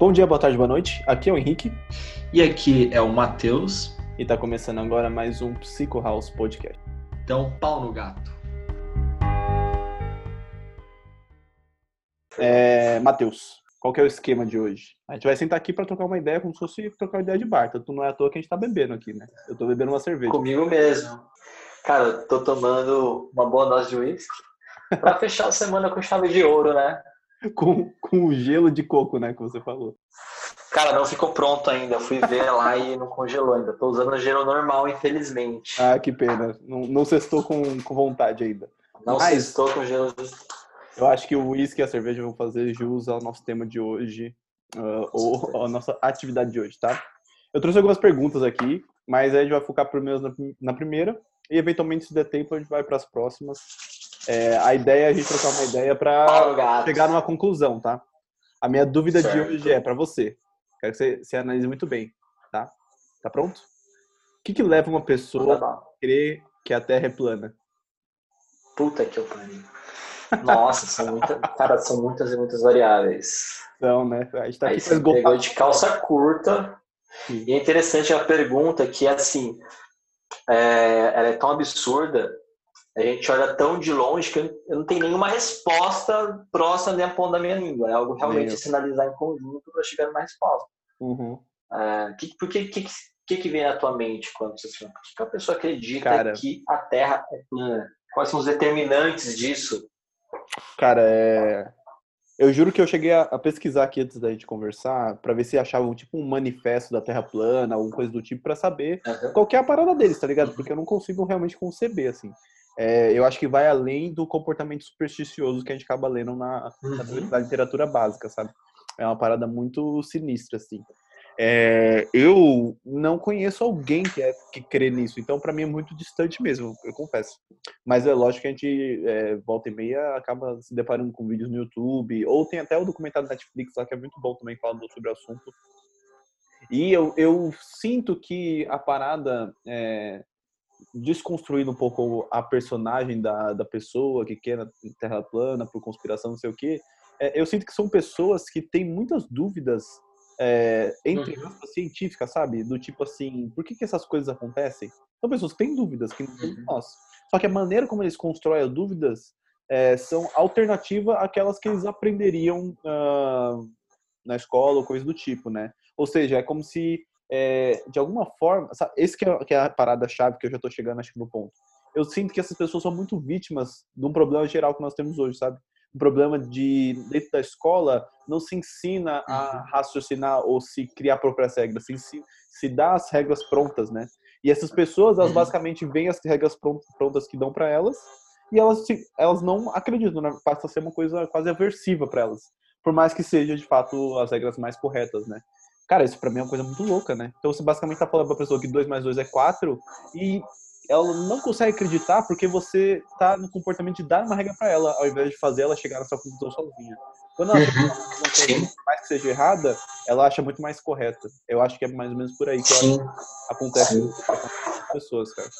Bom dia, boa tarde, boa noite. Aqui é o Henrique. E aqui é o Matheus. E tá começando agora mais um Psycho House Podcast. Então, pau no gato. É, Matheus, qual que é o esquema de hoje? A gente vai sentar aqui para trocar uma ideia como se fosse trocar uma ideia de bar. Tanto não é à toa que a gente tá bebendo aqui, né? Eu tô bebendo uma cerveja. Comigo mesmo. Cara, eu tô tomando uma boa dose de uísque pra fechar a semana com chave de ouro, né? com, com o gelo de coco, né, que você falou. Cara, não ficou pronto ainda. Eu fui ver lá e não congelou ainda. Tô usando gelo normal, infelizmente. Ah, que pena. Não, não cestou com, com vontade ainda. Não Mas, cestou com gelo. Eu acho que o uísque e a cerveja vão fazer jus ao nosso tema de hoje, uh, ou a nossa atividade de hoje, tá? Eu trouxe algumas perguntas aqui, mas a gente vai focar primeiro na, na primeira e eventualmente se der tempo a gente vai para as próximas é, a ideia é a gente trocar uma ideia para chegar numa conclusão, tá? A minha dúvida certo. de hoje é para você. Quero que você, você, analise muito bem, tá? Tá pronto? O que, que leva uma pessoa a crer que a Terra é plana? Puta que eu pariu. Nossa, são muitas, cara, são muitas e muitas variáveis. Então, né? A gente tá Aí aqui pegou de calça curta. Sim. E é interessante a pergunta que, assim, é, ela é tão absurda a gente olha tão de longe que eu não tenho nenhuma resposta próxima da ponta da minha língua. É algo realmente sinalizar em conjunto para chegar numa resposta. Uhum. É, que, por que, que, que, que vem na tua mente quando você fala? Por que a pessoa acredita Cara, que a Terra é plana? Quais são os determinantes disso? Cara, é... eu juro que eu cheguei a, a pesquisar aqui antes da gente conversar para ver se achavam tipo um manifesto da Terra plana, alguma coisa do tipo, para saber uhum. qual é a parada deles, tá ligado? Porque eu não consigo realmente conceber, assim é, eu acho que vai além do comportamento supersticioso que a gente acaba lendo na, uhum. na literatura básica, sabe? É uma parada muito sinistra, assim. É, eu não conheço alguém que, é, que crê nisso, então para mim é muito distante mesmo, eu confesso. Mas é lógico que a gente, é, volta e meia, acaba se deparando com vídeos no YouTube, ou tem até o documentário da Netflix lá que é muito bom também falando sobre o assunto. E eu, eu sinto que a parada é, desconstruindo um pouco a personagem da, da pessoa que quer na Terra plana por conspiração, não sei o quê, é, eu sinto que são pessoas que têm muitas dúvidas é, entre uhum. aspas, científicas, sabe? Do tipo assim, por que, que essas coisas acontecem? São pessoas que têm dúvidas, que não têm uhum. nós. Só que a maneira como eles constroem as dúvidas é, são alternativa àquelas que eles aprenderiam uh, na escola ou coisa do tipo, né? Ou seja, é como se é, de alguma forma, sabe, esse que é, que é a parada-chave que eu já estou chegando, acho que no ponto. Eu sinto que essas pessoas são muito vítimas de um problema geral que nós temos hoje, sabe? Um problema de, dentro da escola, não se ensina a uhum. raciocinar ou se criar próprias regras, se, se, se dá as regras prontas, né? E essas pessoas, elas uhum. basicamente veem as regras prontas que dão para elas e elas, elas não acreditam, né? Passa a ser uma coisa quase aversiva para elas. Por mais que seja, de fato, as regras mais corretas, né? Cara, isso pra mim é uma coisa muito louca, né? Então você basicamente tá falando pra pessoa que 2 mais 2 é 4 e ela não consegue acreditar porque você tá no comportamento de dar uma regra para ela, ao invés de fazer ela chegar na sua conclusão sozinha. Quando ela uhum. mais que seja errada, ela acha muito mais correta. Eu acho que é mais ou menos por aí que acontece com as pessoas, cara.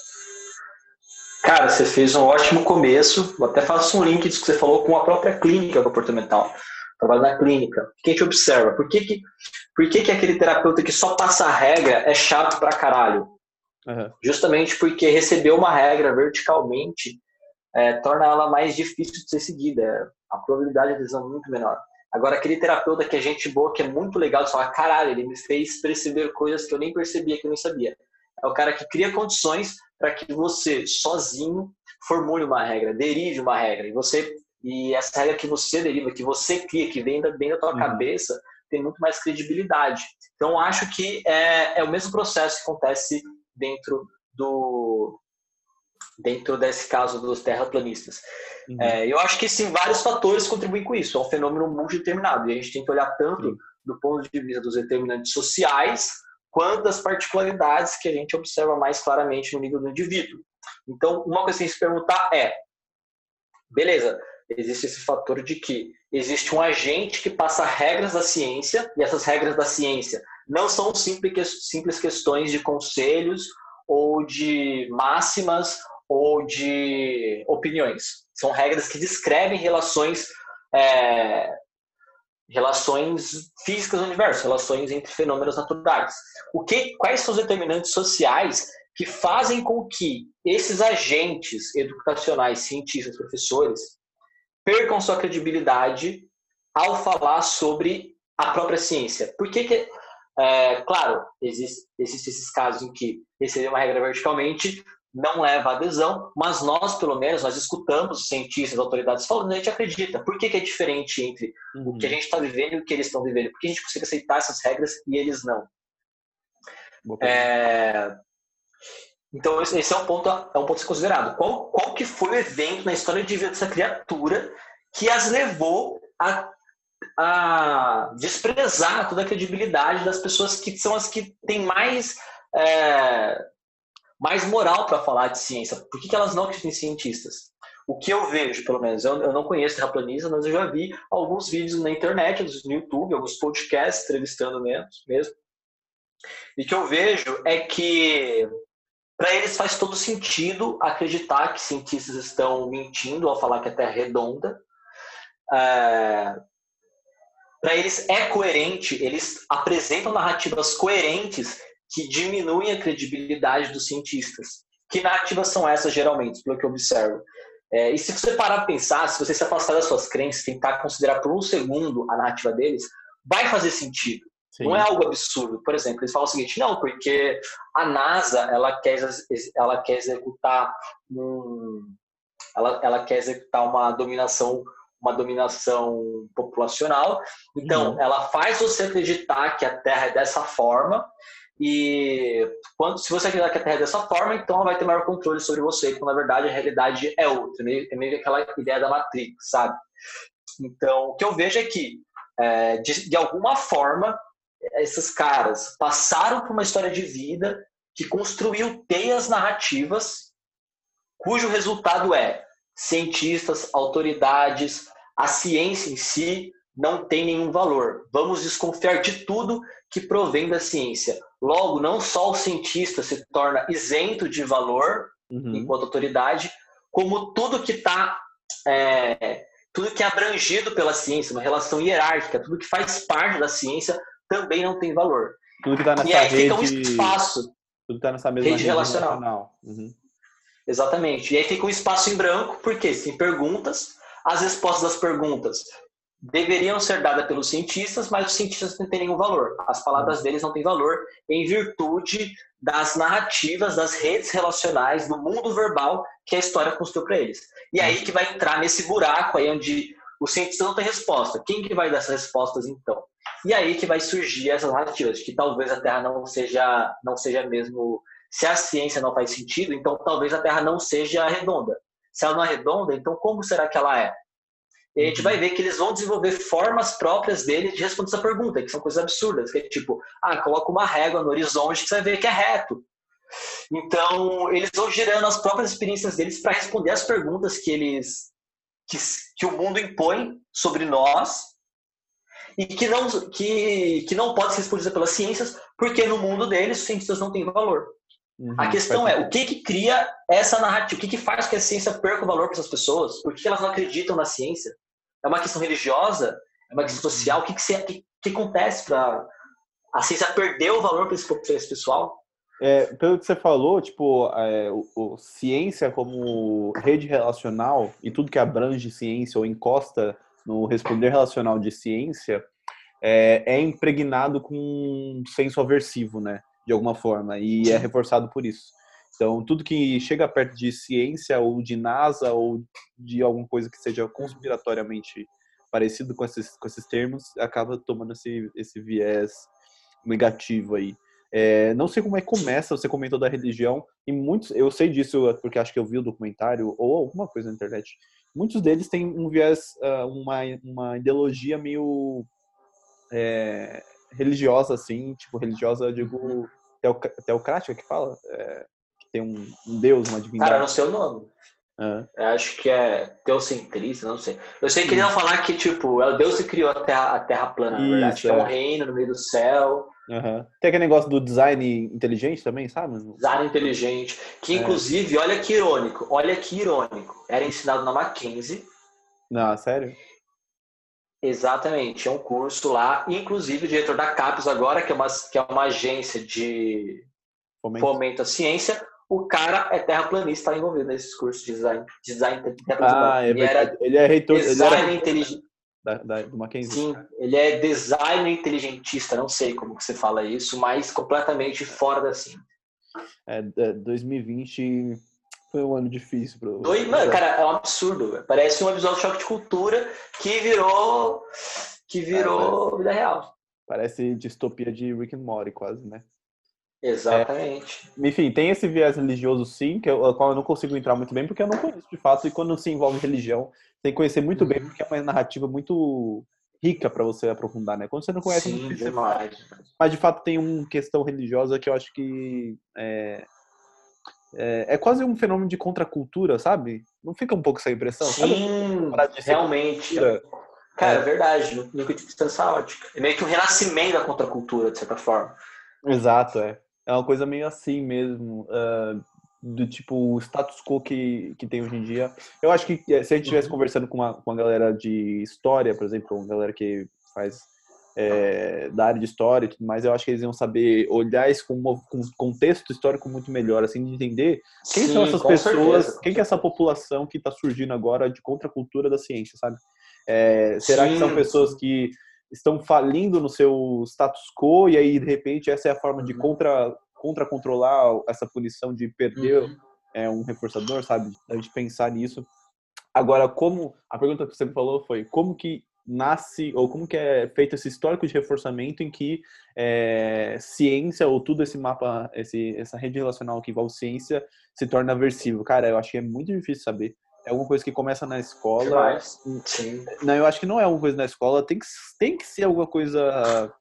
Cara, você fez um ótimo começo. Eu até faço um link disso que você falou com a própria clínica comportamental trabalho na clínica. O que a gente observa? Por que, que, por que, que aquele terapeuta que só passa a regra é chato pra caralho? Uhum. Justamente porque receber uma regra verticalmente é, torna ela mais difícil de ser seguida. A probabilidade de lesão é muito menor. Agora, aquele terapeuta que é gente boa, que é muito legal, de falar, caralho, ele me fez perceber coisas que eu nem percebia, que eu nem sabia. É o cara que cria condições para que você, sozinho, formule uma regra, derive uma regra. E você e essa regra que você deriva, que você cria, que vem da, bem da tua uhum. cabeça, tem muito mais credibilidade. Então, acho que é, é o mesmo processo que acontece dentro do dentro desse caso dos terraplanistas. Uhum. É, eu acho que sim, vários fatores contribuem com isso. É um fenômeno multideterminado e a gente tem que olhar tanto uhum. do ponto de vista dos determinantes sociais quanto das particularidades que a gente observa mais claramente no nível do indivíduo. Então, uma coisa que a gente se perguntar é, beleza, existe esse fator de que existe um agente que passa regras da ciência, e essas regras da ciência não são simples, questões de conselhos ou de máximas ou de opiniões. São regras que descrevem relações é, relações físicas do universo, relações entre fenômenos naturais. O que, quais são os determinantes sociais que fazem com que esses agentes educacionais, cientistas, professores, percam sua credibilidade ao falar sobre a própria ciência? Por que, que é, claro, existem existe esses casos em que receber uma regra verticalmente não leva à adesão, mas nós, pelo menos, nós escutamos cientistas, autoridades falando, a gente acredita. Por que, que é diferente entre uhum. o que a gente está vivendo e o que eles estão vivendo? Por que a gente consegue aceitar essas regras e eles não? É... Então, esse é um ponto, é um ponto a ser considerado. Qual, qual que foi o evento na história de vida dessa criatura que as levou a, a desprezar toda a credibilidade das pessoas que são as que têm mais... É mais moral para falar de ciência. Por que, que elas não acreditam em cientistas? O que eu vejo, pelo menos, eu, eu não conheço terraplanistas, mas eu já vi alguns vídeos na internet, no YouTube, alguns podcasts entrevistando mesmo. mesmo. E o que eu vejo é que para eles faz todo sentido acreditar que cientistas estão mentindo ao falar que a Terra é redonda. É... Para eles é coerente, eles apresentam narrativas coerentes que diminuem a credibilidade dos cientistas. Que narrativas são essas, geralmente, pelo que eu observo? É, e se você parar para pensar, se você se afastar das suas crenças, tentar considerar por um segundo a narrativa deles, vai fazer sentido. Sim. Não é algo absurdo. Por exemplo, eles falam o seguinte: não, porque a NASA ela quer, ela quer executar um, ela, ela quer executar uma dominação uma dominação populacional. Então, uhum. ela faz você acreditar que a Terra é dessa forma e quando, se você acreditar que a Terra é dessa forma, então ela vai ter maior controle sobre você, quando na verdade a realidade é outra. É meio aquela ideia da Matrix, sabe? Então, o que eu vejo é que, é, de, de alguma forma, esses caras passaram por uma história de vida que construiu teias narrativas cujo resultado é cientistas, autoridades, a ciência em si não tem nenhum valor. Vamos desconfiar de tudo que provém da ciência. Logo, não só o cientista se torna isento de valor uhum. enquanto autoridade, como tudo que está é, tudo que é abrangido pela ciência, uma relação hierárquica, tudo que faz parte da ciência também não tem valor. Tudo que está nessa e aí rede, fica um espaço. Tudo está nessa mesma rede, rede relacional. relacional. Uhum. Exatamente. E aí fica um espaço em branco, porque tem perguntas, as respostas das perguntas deveriam ser dadas pelos cientistas, mas os cientistas não têm nenhum valor. As palavras uhum. deles não têm valor em virtude das narrativas, das redes relacionais, do mundo verbal que a história construiu para eles. E aí que vai entrar nesse buraco aí onde o cientista não tem resposta. Quem que vai dar essas respostas então? E aí que vai surgir essas narrativas de que talvez a Terra não seja não seja mesmo se a ciência não faz sentido, então talvez a Terra não seja redonda. Se ela não é redonda, então como será que ela é? E a gente vai ver que eles vão desenvolver formas próprias dele de responder essa pergunta, que são coisas absurdas, que é tipo, ah, coloca uma régua no horizonte que você vai ver que é reto. Então, eles vão girando as próprias experiências deles para responder as perguntas que eles que, que o mundo impõe sobre nós e que não que, que não pode ser respondida pelas ciências, porque no mundo deles os cientistas não têm valor. Uhum, a questão é, o que que cria essa narrativa? O que que faz que a ciência perca o valor para essas pessoas? Por que elas não acreditam na ciência? É uma questão religiosa? É uma questão social? O que que, que, que acontece para a ciência perder o valor para esse, esse, pessoal? É, pelo que você falou, tipo, é, o, o, ciência como rede relacional e tudo que abrange ciência ou encosta no responder relacional de ciência é, é impregnado com um senso aversivo, né? de alguma forma, e é reforçado por isso. Então, tudo que chega perto de ciência ou de NASA ou de alguma coisa que seja conspiratoriamente parecido com esses, com esses termos, acaba tomando esse, esse viés negativo aí. É, não sei como é que começa, você comentou da religião, e muitos, eu sei disso porque acho que eu vi o documentário ou alguma coisa na internet. Muitos deles têm um viés, ah, uma, uma ideologia meio é, religiosa, assim, tipo, religiosa, eu digo, teocrática que fala? É, que tem um, um, deus, uma divindade. Cara, não sei o nome. Uhum. Eu acho que é teocentrista, não sei. Eu sei que vão falar que, tipo, é Deus que criou a Terra, a terra plana, na verdade. Isso, é. é um reino no meio do céu. Uhum. Tem aquele negócio do design inteligente também, sabe? Design inteligente. Que, é. inclusive, é. olha que irônico, olha que irônico. Era ensinado na Mackenzie. Não, sério? Exatamente, é um curso lá. Inclusive, o diretor da CAPES agora, que é uma, que é uma agência de fomento à ciência, o cara é terraplanista, está envolvido nesses cursos de design. design ah, é ele, era ele é reitor. Design ele era... inteligente. Da, da, do Mackenzie. Sim, ele é designer inteligentista, não sei como que você fala isso, mas completamente fora da ciência. É, 2020 foi um ano difícil para Dois, mano, cara, é um absurdo. Parece um episódio de choque de cultura que virou que virou é, vida real. Parece distopia de Rick and Morty quase, né? Exatamente. É, enfim, tem esse viés religioso sim, que eu, qual eu não consigo entrar muito bem, porque eu não conheço de fato, e quando se envolve religião, tem que conhecer muito uhum. bem, porque é uma narrativa muito rica para você aprofundar, né? Quando você não conhece sim, demais. Mas de fato tem uma questão religiosa que eu acho que é, é, é, quase um fenômeno de contracultura, sabe? Não fica um pouco essa impressão? Sim, realmente. Cara, é, é verdade, no, no distância ótica. É meio que um renascimento da contracultura, de certa forma. Exato, é. É uma coisa meio assim mesmo, uh, do tipo o status quo que, que tem hoje em dia. Eu acho que eh, se a gente estivesse uhum. conversando com uma, com uma galera de história, por exemplo, uma galera que faz é, da área de história e tudo mais, eu acho que eles iam saber olhar isso com um contexto histórico muito melhor, assim, de entender quem Sim, são essas pessoas, certeza. quem que é essa população que está surgindo agora de contracultura da ciência, sabe? É, será Sim. que são pessoas que estão falindo no seu status quo e aí de repente essa é a forma de uhum. contra contra controlar essa punição de perder uhum. é, um reforçador, sabe? A gente pensar nisso. Agora, como a pergunta que você me falou foi como que nasce ou como que é feito esse histórico de reforçamento em que é, ciência ou tudo esse mapa, esse, essa rede relacional que envolve ciência se torna aversivo? Cara, eu acho que é muito difícil saber é alguma coisa que começa na escola. Sim. Não, eu acho que não é alguma coisa na escola, tem que, tem que ser alguma coisa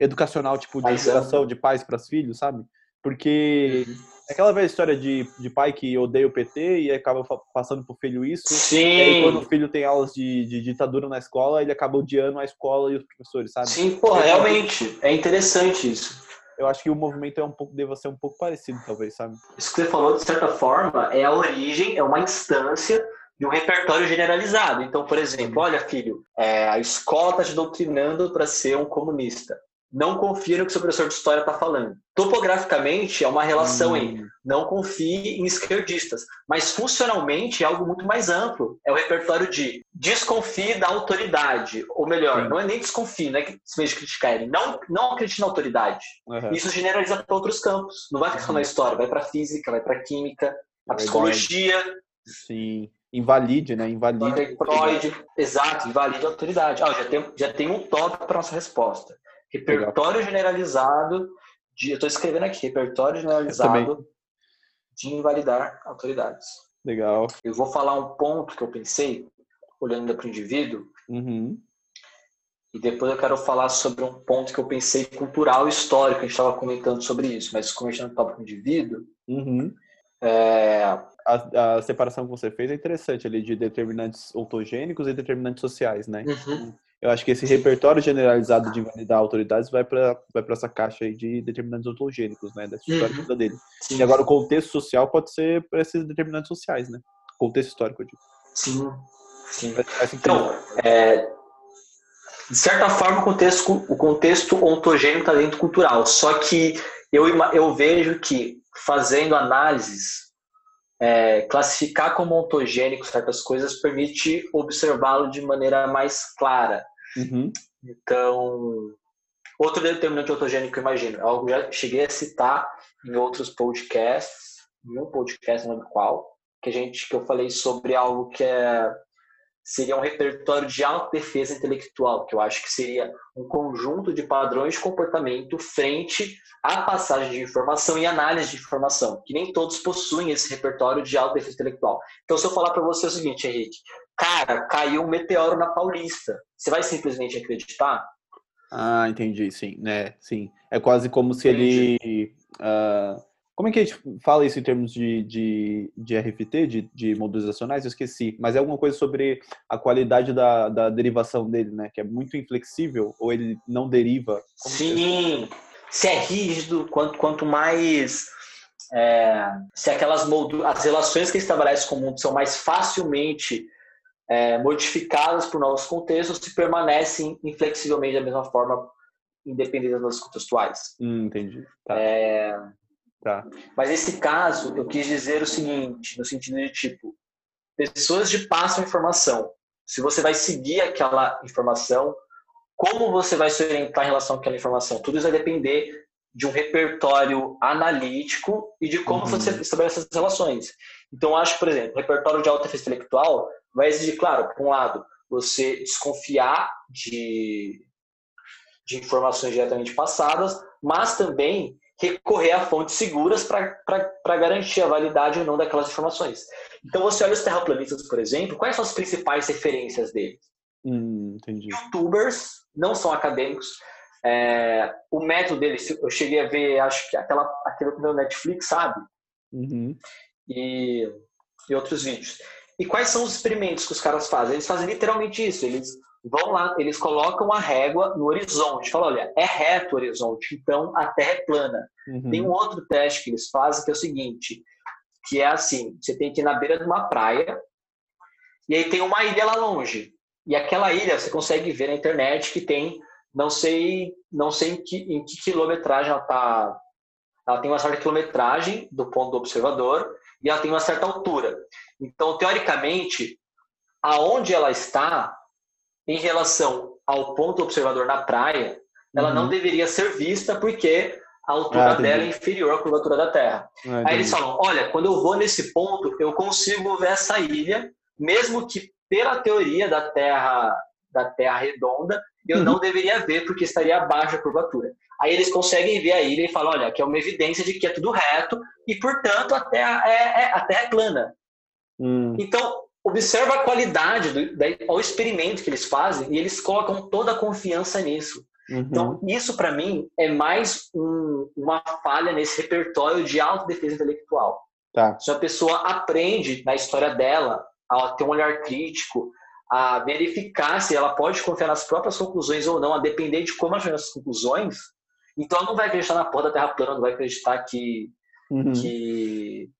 educacional, tipo de educação é. de pais para os filhos, sabe? Porque uhum. aquela velha história de, de pai que odeia o PT e acaba passando pro filho isso. Sim. E aí, quando o filho tem aulas de, de ditadura na escola, ele acaba odiando a escola e os professores, sabe? Sim, pô, realmente. É interessante isso eu acho que o movimento é um pouco, deva ser um pouco parecido, talvez, sabe? Isso que você falou, de certa forma, é a origem, é uma instância de um repertório generalizado. Então, por exemplo, olha, filho, é, a escola está te doutrinando para ser um comunista não confie no que o seu professor de história está falando. Topograficamente, é uma relação hum. em não confie em esquerdistas, mas funcionalmente é algo muito mais amplo. É o repertório de desconfie da autoridade, ou melhor, Sim. não é nem desconfie, não é que simplesmente criticar ele, não, não acredite na autoridade. Uhum. Isso generaliza para outros campos. Não vai ficar só na história, vai para física, vai para química, a é psicologia. Sim. Invalide, né? Invalide. Freud, exato, invalide a autoridade. Ah, já, tem, já tem um tópico para nossa resposta. Repertório generalizado de. Eu estou escrevendo aqui, repertório generalizado de invalidar autoridades. Legal. Eu vou falar um ponto que eu pensei, olhando para o indivíduo, uhum. e depois eu quero falar sobre um ponto que eu pensei cultural e histórico, a gente estava comentando sobre isso, mas começando no tópico indivíduo, uhum. é... a, a, separação que você fez é interessante ali de determinantes ontogênicos e determinantes sociais, né? Uhum. Eu acho que esse repertório generalizado de invalidar autoridades vai para vai essa caixa aí de determinantes ontogênicos, né? Da história uhum. dele. Sim. E agora o contexto social pode ser para esses determinantes sociais, né? Contexto histórico, eu digo. Sim. Sim. Então, é, de certa forma, o contexto, o contexto ontogênico está dentro cultural. Só que eu, eu vejo que, fazendo análises, é, classificar como ontogênico certas coisas permite observá-lo de maneira mais clara. Uhum. Então, outro determinante eu imagino, é algo que já cheguei a citar em outros podcasts, em um podcast, não lembro qual, que a gente que eu falei sobre algo que é seria um repertório de autodefesa intelectual, que eu acho que seria um conjunto de padrões de comportamento frente à passagem de informação e análise de informação, que nem todos possuem esse repertório de autodefesa intelectual. Então, se eu falar para você o seguinte, Henrique, cara, caiu um meteoro na Paulista, você vai simplesmente acreditar? Ah, entendi, sim, né, sim. É quase como se entendi. ele uh como é que a gente fala isso em termos de, de, de RFT, de, de modulacionais? Eu esqueci. Mas é alguma coisa sobre a qualidade da, da derivação dele, né? Que é muito inflexível ou ele não deriva? Como Sim. É? Se é rígido, quanto, quanto mais... É, se aquelas as relações que ele estabelece com o mundo são mais facilmente é, modificadas por novos contextos se permanecem inflexivelmente da mesma forma, independente das contextuais. Hum, entendi. Tá. É... Tá. Mas nesse caso, eu quis dizer o seguinte, no sentido de tipo, pessoas de passam informação. Se você vai seguir aquela informação, como você vai se orientar em relação àquela informação? Tudo isso vai depender de um repertório analítico e de como uhum. você estabelece essas relações. Então, acho, por exemplo, o repertório de alta defesa intelectual vai exigir, claro, por um lado, você desconfiar de, de informações diretamente passadas, mas também recorrer a fontes seguras para garantir a validade ou não daquelas informações. Então, você olha os terraplanistas, por exemplo, quais são as principais referências deles? Hum, Youtubers, não são acadêmicos. É, o método deles, eu cheguei a ver, acho que aquela, aquele no Netflix, sabe? Uhum. E, e outros vídeos. E quais são os experimentos que os caras fazem? Eles fazem literalmente isso. Eles vão lá, eles colocam a régua no horizonte. Falam, olha, é reto o horizonte, então a Terra é plana. Uhum. Tem um outro teste que eles fazem que é o seguinte, que é assim, você tem que ir na beira de uma praia e aí tem uma ilha lá longe. E aquela ilha você consegue ver na internet que tem, não sei, não sei em que, em que quilometragem ela está. Ela tem uma certa quilometragem do ponto do observador e ela tem uma certa altura. Então, teoricamente, aonde ela está em relação ao ponto observador na praia, ela uhum. não deveria ser vista porque a altura ah, dela é inferior à curvatura da Terra. Ah, Aí eles falam: olha, quando eu vou nesse ponto, eu consigo ver essa ilha, mesmo que pela teoria da Terra da Terra redonda, eu uhum. não deveria ver porque estaria abaixo da curvatura. Aí eles conseguem ver a ilha e falam, olha, que é uma evidência de que é tudo reto e, portanto, a Terra é, é a Terra é plana. Uhum. Então, observa a qualidade do, da, ao experimento que eles fazem e eles colocam toda a confiança nisso. Uhum. Então, isso para mim é mais um, uma falha nesse repertório de autodefesa intelectual. Tá. Se a pessoa aprende na história dela a ter um olhar crítico, a verificar se ela pode confiar nas próprias conclusões ou não, a depender de como ela chega conclusões, então ela não vai acreditar na porra da Terra plana, não vai acreditar que, uhum. que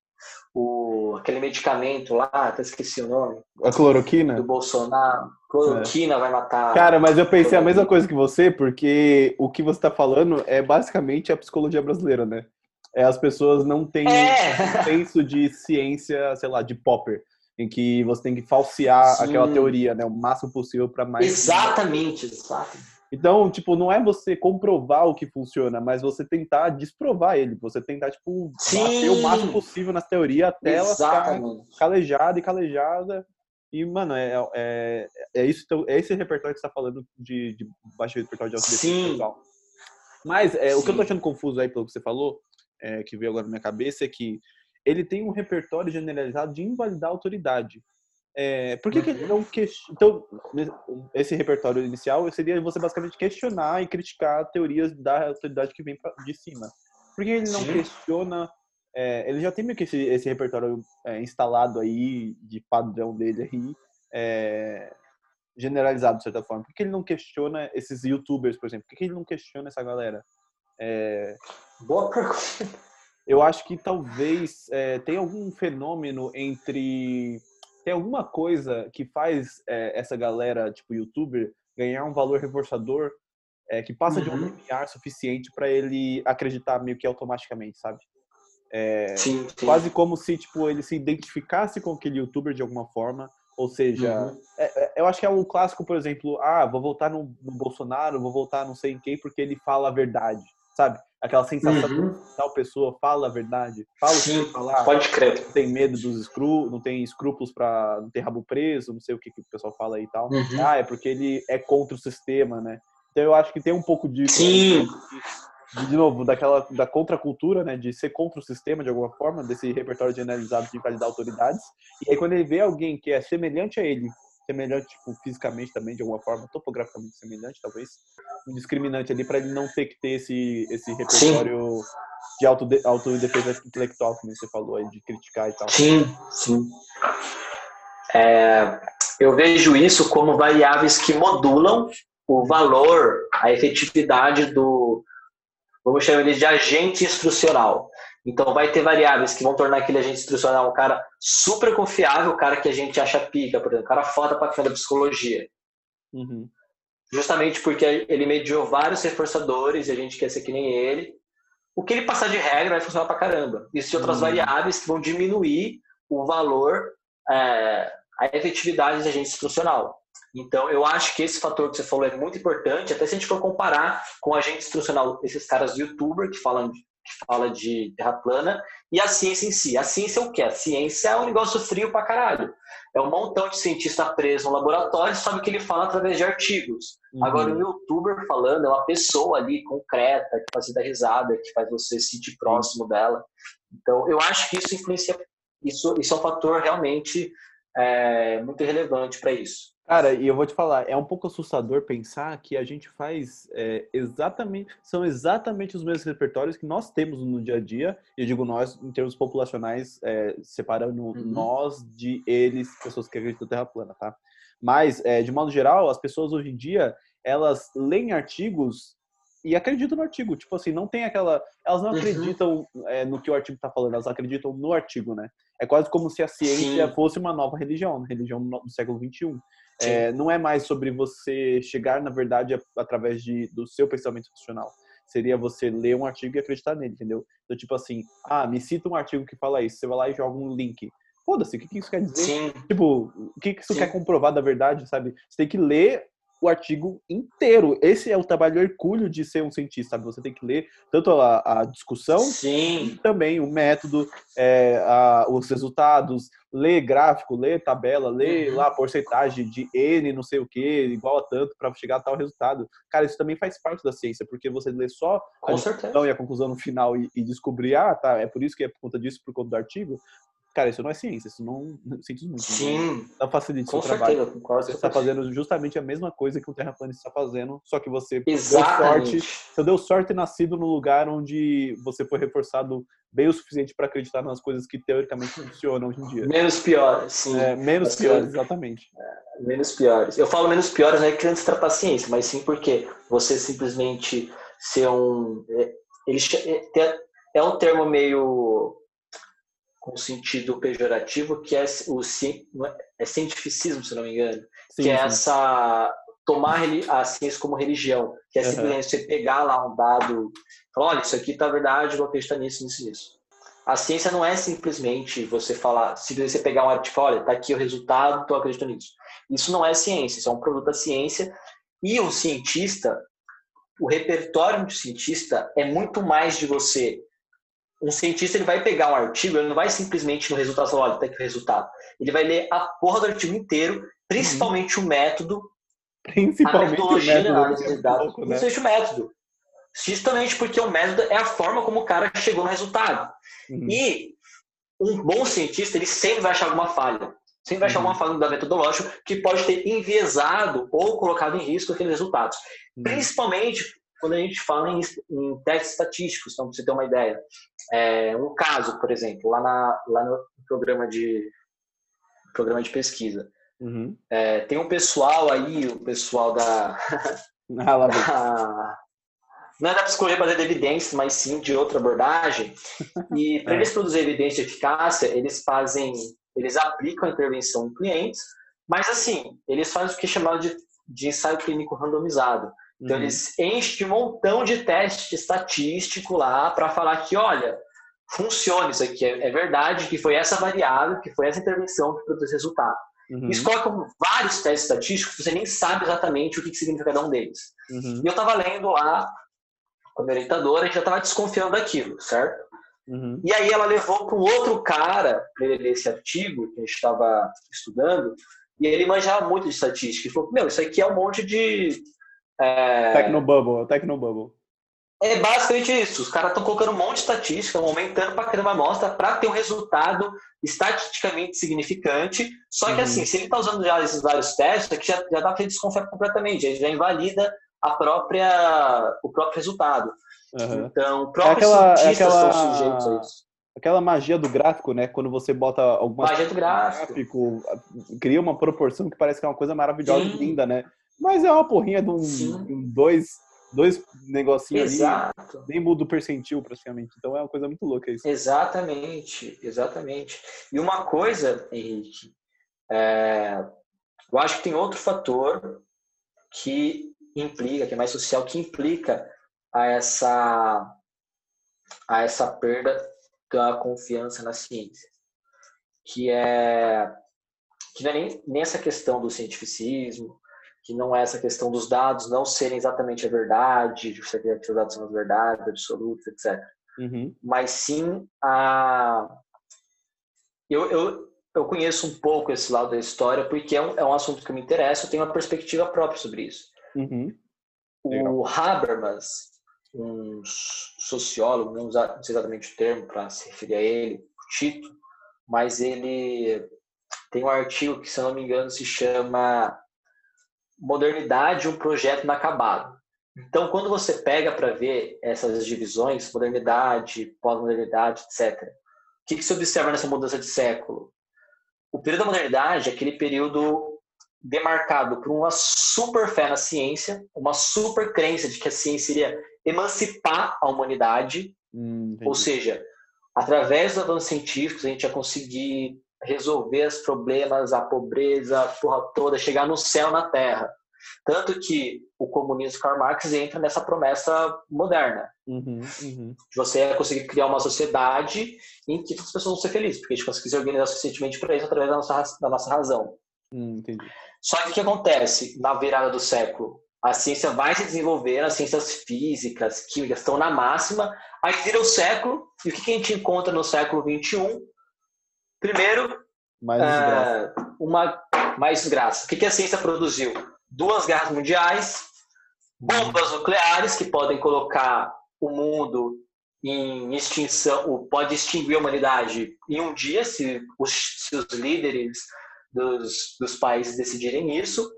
o, aquele medicamento lá, até esqueci o nome. A cloroquina? Do Bolsonaro. Cloroquina é. vai matar. Cara, mas eu pensei a mesma coisa que você, porque o que você está falando é basicamente a psicologia brasileira, né? É, as pessoas não têm é. senso de ciência, sei lá, de popper em que você tem que falsear Sim. aquela teoria, né, o máximo possível para mais. Exatamente, exatamente. Então, tipo, não é você comprovar o que funciona, mas você tentar desprovar ele. Você tentar, tipo, Sim. bater o máximo possível na teoria até ela ficar calejada e calejada. E, mano, é, é, é, isso, é esse repertório que você tá falando de, de baixo repertório de alto Sim. Mas é, o que eu tô achando confuso aí pelo que você falou, é, que veio agora na minha cabeça, é que ele tem um repertório generalizado de invalidar a autoridade. É, por que, uhum. que ele não questiona? Então, esse repertório inicial seria você basicamente questionar e criticar teorias da autoridade que vem de cima. Por que ele não Sim. questiona? É, ele já tem meio que esse, esse repertório é, instalado aí, de padrão dele aí, é, generalizado de certa forma. Por que ele não questiona esses youtubers, por exemplo? Por que ele não questiona essa galera? É, Boa pergunta eu acho que talvez é, tenha algum fenômeno entre. Tem alguma coisa que faz é, essa galera, tipo youtuber, ganhar um valor reforçador é, que passa uhum. de um uhum. limiar suficiente para ele acreditar meio que automaticamente, sabe? É, sim, sim. Quase como se tipo ele se identificasse com aquele youtuber de alguma forma. Ou seja, uhum. É, é, eu acho que é um clássico, por exemplo, ah, vou votar no, no Bolsonaro, vou votar não sei em quem porque ele fala a verdade, sabe? aquela sensação uhum. que tal pessoa fala a verdade, fala o que falar, pode crer. Não tem medo dos escrúpulos, não tem escrúpulos para não ter rabo preso, não sei o que, que o pessoal fala aí e tal. Uhum. Ah, é porque ele é contra o sistema, né? Então eu acho que tem um pouco disso. Sim. De, de novo, daquela da contracultura, né, de ser contra o sistema de alguma forma, desse repertório generalizado de invalidar autoridades. E aí quando ele vê alguém que é semelhante a ele, semelhante tipo, fisicamente também, de alguma forma, topograficamente semelhante, talvez, um discriminante ali para ele não ter que ter esse, esse repertório sim. de autodefesa auto intelectual, como você falou aí, de criticar e tal. Sim, sim. É, eu vejo isso como variáveis que modulam o valor, a efetividade do, vamos chamar ele de agente instrucional. Então, vai ter variáveis que vão tornar aquele agente instrucional um cara super confiável, o cara que a gente acha pica, por exemplo, um cara foda pra da psicologia. Uhum. Justamente porque ele mediou vários reforçadores e a gente quer ser que nem ele. O que ele passar de regra vai funcionar pra caramba. Isso e outras uhum. variáveis que vão diminuir o valor, é, a efetividade do agente instrucional. Então, eu acho que esse fator que você falou é muito importante, até se a gente for comparar com o agente instrucional, esses caras youtuber que falam de, que fala de terra plana, e a ciência em si. A ciência é o quê? A ciência é um negócio frio pra caralho. É um montão de cientista preso no laboratório, sabe que ele fala através de artigos. Uhum. Agora, um youtuber falando é uma pessoa ali concreta, que faz dar risada, que faz você se sentir próximo dela. Então, eu acho que isso influencia, isso, isso é um fator realmente é, muito relevante para isso. Cara, e eu vou te falar, é um pouco assustador pensar que a gente faz é, exatamente, são exatamente os mesmos repertórios que nós temos no dia a dia, e eu digo nós em termos populacionais, é, separando uhum. nós de eles, pessoas que acreditam na Terra plana, tá? Mas, é, de modo geral, as pessoas hoje em dia, elas leem artigos e acreditam no artigo. Tipo assim, não tem aquela. Elas não uhum. acreditam é, no que o artigo está falando, elas acreditam no artigo, né? É quase como se a ciência Sim. fosse uma nova religião, religião do século XXI. É, não é mais sobre você chegar, na verdade, através de, do seu pensamento racional. Seria você ler um artigo e acreditar nele, entendeu? Então, tipo assim, ah, me cita um artigo que fala isso. Você vai lá e joga um link. Foda-se, o que, que isso quer dizer? Sim. Tipo, o que, que isso Sim. quer comprovar da verdade, sabe? Você tem que ler o artigo inteiro. Esse é o trabalho hercúleo de ser um cientista, sabe? Você tem que ler tanto a, a discussão, Sim. também o método, é, a, os resultados, ler gráfico, ler tabela, ler uhum. lá a porcentagem de N não sei o que, igual a tanto, para chegar a tal resultado. Cara, isso também faz parte da ciência, porque você lê só Com a discussão e a conclusão no final e, e descobrir, ah, tá, é por isso que é por conta disso, por conta do artigo, Cara, isso não é ciência, isso não. Sinto muito. Sim. Não facilita o seu trabalho. Você está fazendo justamente a mesma coisa que o terraplanista está fazendo, só que você Exatamente. deu sorte. Você deu sorte nascido no lugar onde você foi reforçado bem o suficiente para acreditar nas coisas que teoricamente funcionam hoje em dia. Menos piores, sim. É, menos piores, exatamente. É, menos piores. Eu falo menos piores não é querendo se tratar ciência, mas sim porque você simplesmente ser um. É, ele, é, é um termo meio com sentido pejorativo, que é o é, é cientificismo, se não me engano, sim, que é essa tomar a ciência como religião, que é simplesmente uhum. você pegar lá um dado, falar, olha, isso aqui tá verdade, vou acreditar nisso, nisso, nisso. A ciência não é simplesmente você falar, se você pegar um artigo, olha, tá aqui o resultado, tô acreditando nisso. Isso não é ciência, isso é um produto da ciência. E o cientista, o repertório do cientista é muito mais de você um cientista ele vai pegar um artigo, ele não vai simplesmente no resultado falar, olha, tá aqui o resultado. Ele vai ler a porra do artigo inteiro, principalmente uhum. o método, principalmente a metodologia o método, de dados, né? principalmente o método. Justamente porque o método é a forma como o cara chegou no resultado. Uhum. E um bom cientista, ele sempre vai achar alguma falha. Sempre vai achar uhum. alguma falha da metodológica que pode ter enviesado ou colocado em risco aqueles resultados. Uhum. Principalmente quando a gente fala em, em testes estatísticos, então, para você ter uma ideia. É, um caso, por exemplo, lá, na, lá no programa de, programa de pesquisa. Uhum. É, tem um pessoal aí, o pessoal da, ah, da não é da psicologia baseada em evidências, mas sim de outra abordagem. E para é. eles produzir evidência de eficácia, eles fazem, eles aplicam a intervenção em clientes, mas assim, eles fazem o que é chamado de, de ensaio clínico randomizado. Então, uhum. eles enchem um montão de teste estatístico lá para falar que, olha, funciona isso aqui, é, é, verdade que foi essa variável, que foi essa intervenção que produz resultado. Uhum. Eles colocam vários testes estatísticos, você nem sabe exatamente o que, que significa cada um deles. Uhum. E eu estava lendo lá, com a minha orientadora, a gente já estava desconfiando daquilo, certo? Uhum. E aí ela levou para um outro cara ler esse artigo que a gente estava estudando, e ele manjava muito de estatística. Ele falou: Meu, isso aqui é um monte de é... Tecnobubble, Tecnobubble. É basicamente isso. Os caras estão colocando um monte de estatística, aumentando para caramba a amostra para ter um resultado estatisticamente significante. Só que uhum. assim, se ele está usando já esses vários testes, aqui já, já dá para desconfiar completamente, ele já invalida a própria, o próprio resultado. Uhum. Então, próprios é aquela, cientistas é aquela... são sujeitos a isso aquela magia do gráfico, né? Quando você bota alguma magia do gráfico. gráfico. cria uma proporção que parece que é uma coisa maravilhosa Sim. e linda, né? Mas é uma porrinha de um, um dois, dois negocinhos Exato. ali, nem muda o percentil praticamente. Então é uma coisa muito louca isso. Exatamente, exatamente. E uma coisa, Henrique, é, eu acho que tem outro fator que implica, que é mais social, que implica a essa, a essa perda da confiança na ciência, que é que não é nem, nem essa questão do cientificismo, que não é essa questão dos dados não serem exatamente a verdade, de você ter que os dados são as verdades absolutas, etc. Uhum. Mas sim a. Eu, eu, eu conheço um pouco esse lado da história porque é um, é um assunto que me interessa, eu tenho uma perspectiva própria sobre isso. Uhum. O Habermas, um sociólogo, não sei exatamente o termo para se referir a ele, o Tito, mas ele tem um artigo que, se eu não me engano, se chama Modernidade, um projeto inacabado. Então, quando você pega para ver essas divisões, modernidade, pós-modernidade, etc., o que, que se observa nessa mudança de século? O período da modernidade é aquele período demarcado por uma super fé na ciência, uma super crença de que a ciência iria emancipar a humanidade, hum, ou seja, através dos avanços científicos a gente ia conseguir resolver os problemas, a pobreza, a porra toda, chegar no céu na Terra. Tanto que o comunismo Karl Marx entra nessa promessa moderna. Uhum, uhum. Você conseguir criar uma sociedade em que as pessoas vão ser felizes, porque a gente conseguir se organizar suficientemente para isso através da nossa, da nossa razão. Hum, Só que o que acontece na virada do século? A ciência vai se desenvolver, as ciências físicas, químicas estão na máxima, aí vira o século, e o que a gente encontra no século XXI? Primeiro, mais desgraça. Uh, uma mais desgraça. O que a ciência produziu? Duas guerras mundiais, bombas nucleares que podem colocar o mundo em extinção, pode extinguir a humanidade em um dia, se os, se os líderes dos, dos países decidirem isso.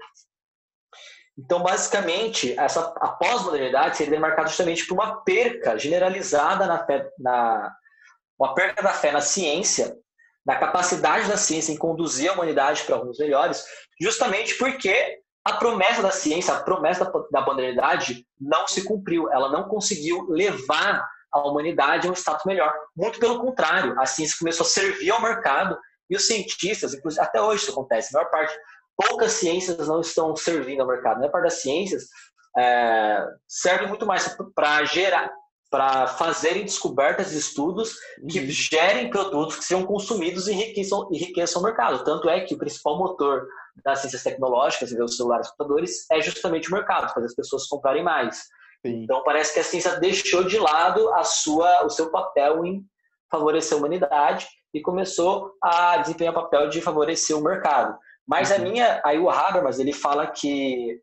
Então, basicamente, essa, a pós-modernidade seria marcada justamente por uma perca generalizada na fé, na, uma perca da fé na ciência da capacidade da ciência em conduzir a humanidade para rumos melhores, justamente porque a promessa da ciência, a promessa da modernidade não se cumpriu. Ela não conseguiu levar a humanidade a um status melhor. Muito pelo contrário, a ciência começou a servir ao mercado e os cientistas, inclusive até hoje isso acontece, a maior parte, poucas ciências não estão servindo ao mercado. A maior parte das ciências é, serve muito mais para gerar, para fazerem descobertas e estudos que uhum. gerem produtos que sejam consumidos e enriqueçam, enriqueçam o mercado. Tanto é que o principal motor das ciências tecnológicas, os celulares e computadores, é justamente o mercado, fazer as pessoas comprarem mais. Sim. Então parece que a ciência deixou de lado a sua, o seu papel em favorecer a humanidade e começou a desempenhar o papel de favorecer o mercado. Mas uhum. a minha, aí o Habermas, ele fala que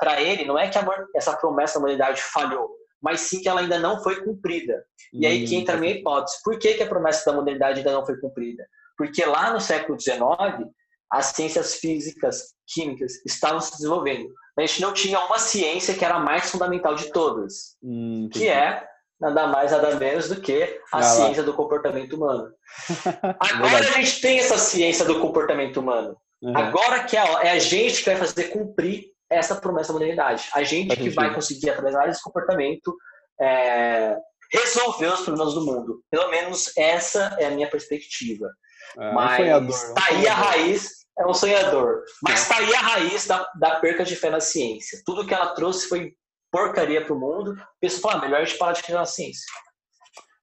para ele não é que a, essa promessa da humanidade falhou, mas sim que ela ainda não foi cumprida. E aí que entra a minha hum. hipótese. Por que, que a promessa da modernidade ainda não foi cumprida? Porque lá no século XIX, as ciências físicas, químicas estavam se desenvolvendo. A gente não tinha uma ciência que era a mais fundamental de todas, hum, que é nada mais, nada menos do que a ah, ciência lá. do comportamento humano. Agora a gente tem essa ciência do comportamento humano. Uhum. Agora que é, é a gente que vai fazer cumprir essa promessa da modernidade. A gente que vai conseguir, através da análise de comportamento, é, resolver os problemas do mundo. Pelo menos essa é a minha perspectiva. É, Mas um está aí a raiz, é um sonhador. Mas está aí a raiz da, da perca de fé na ciência. Tudo que ela trouxe foi porcaria para o mundo. A pessoa fala, ah, melhor a gente parar de acreditar na ciência.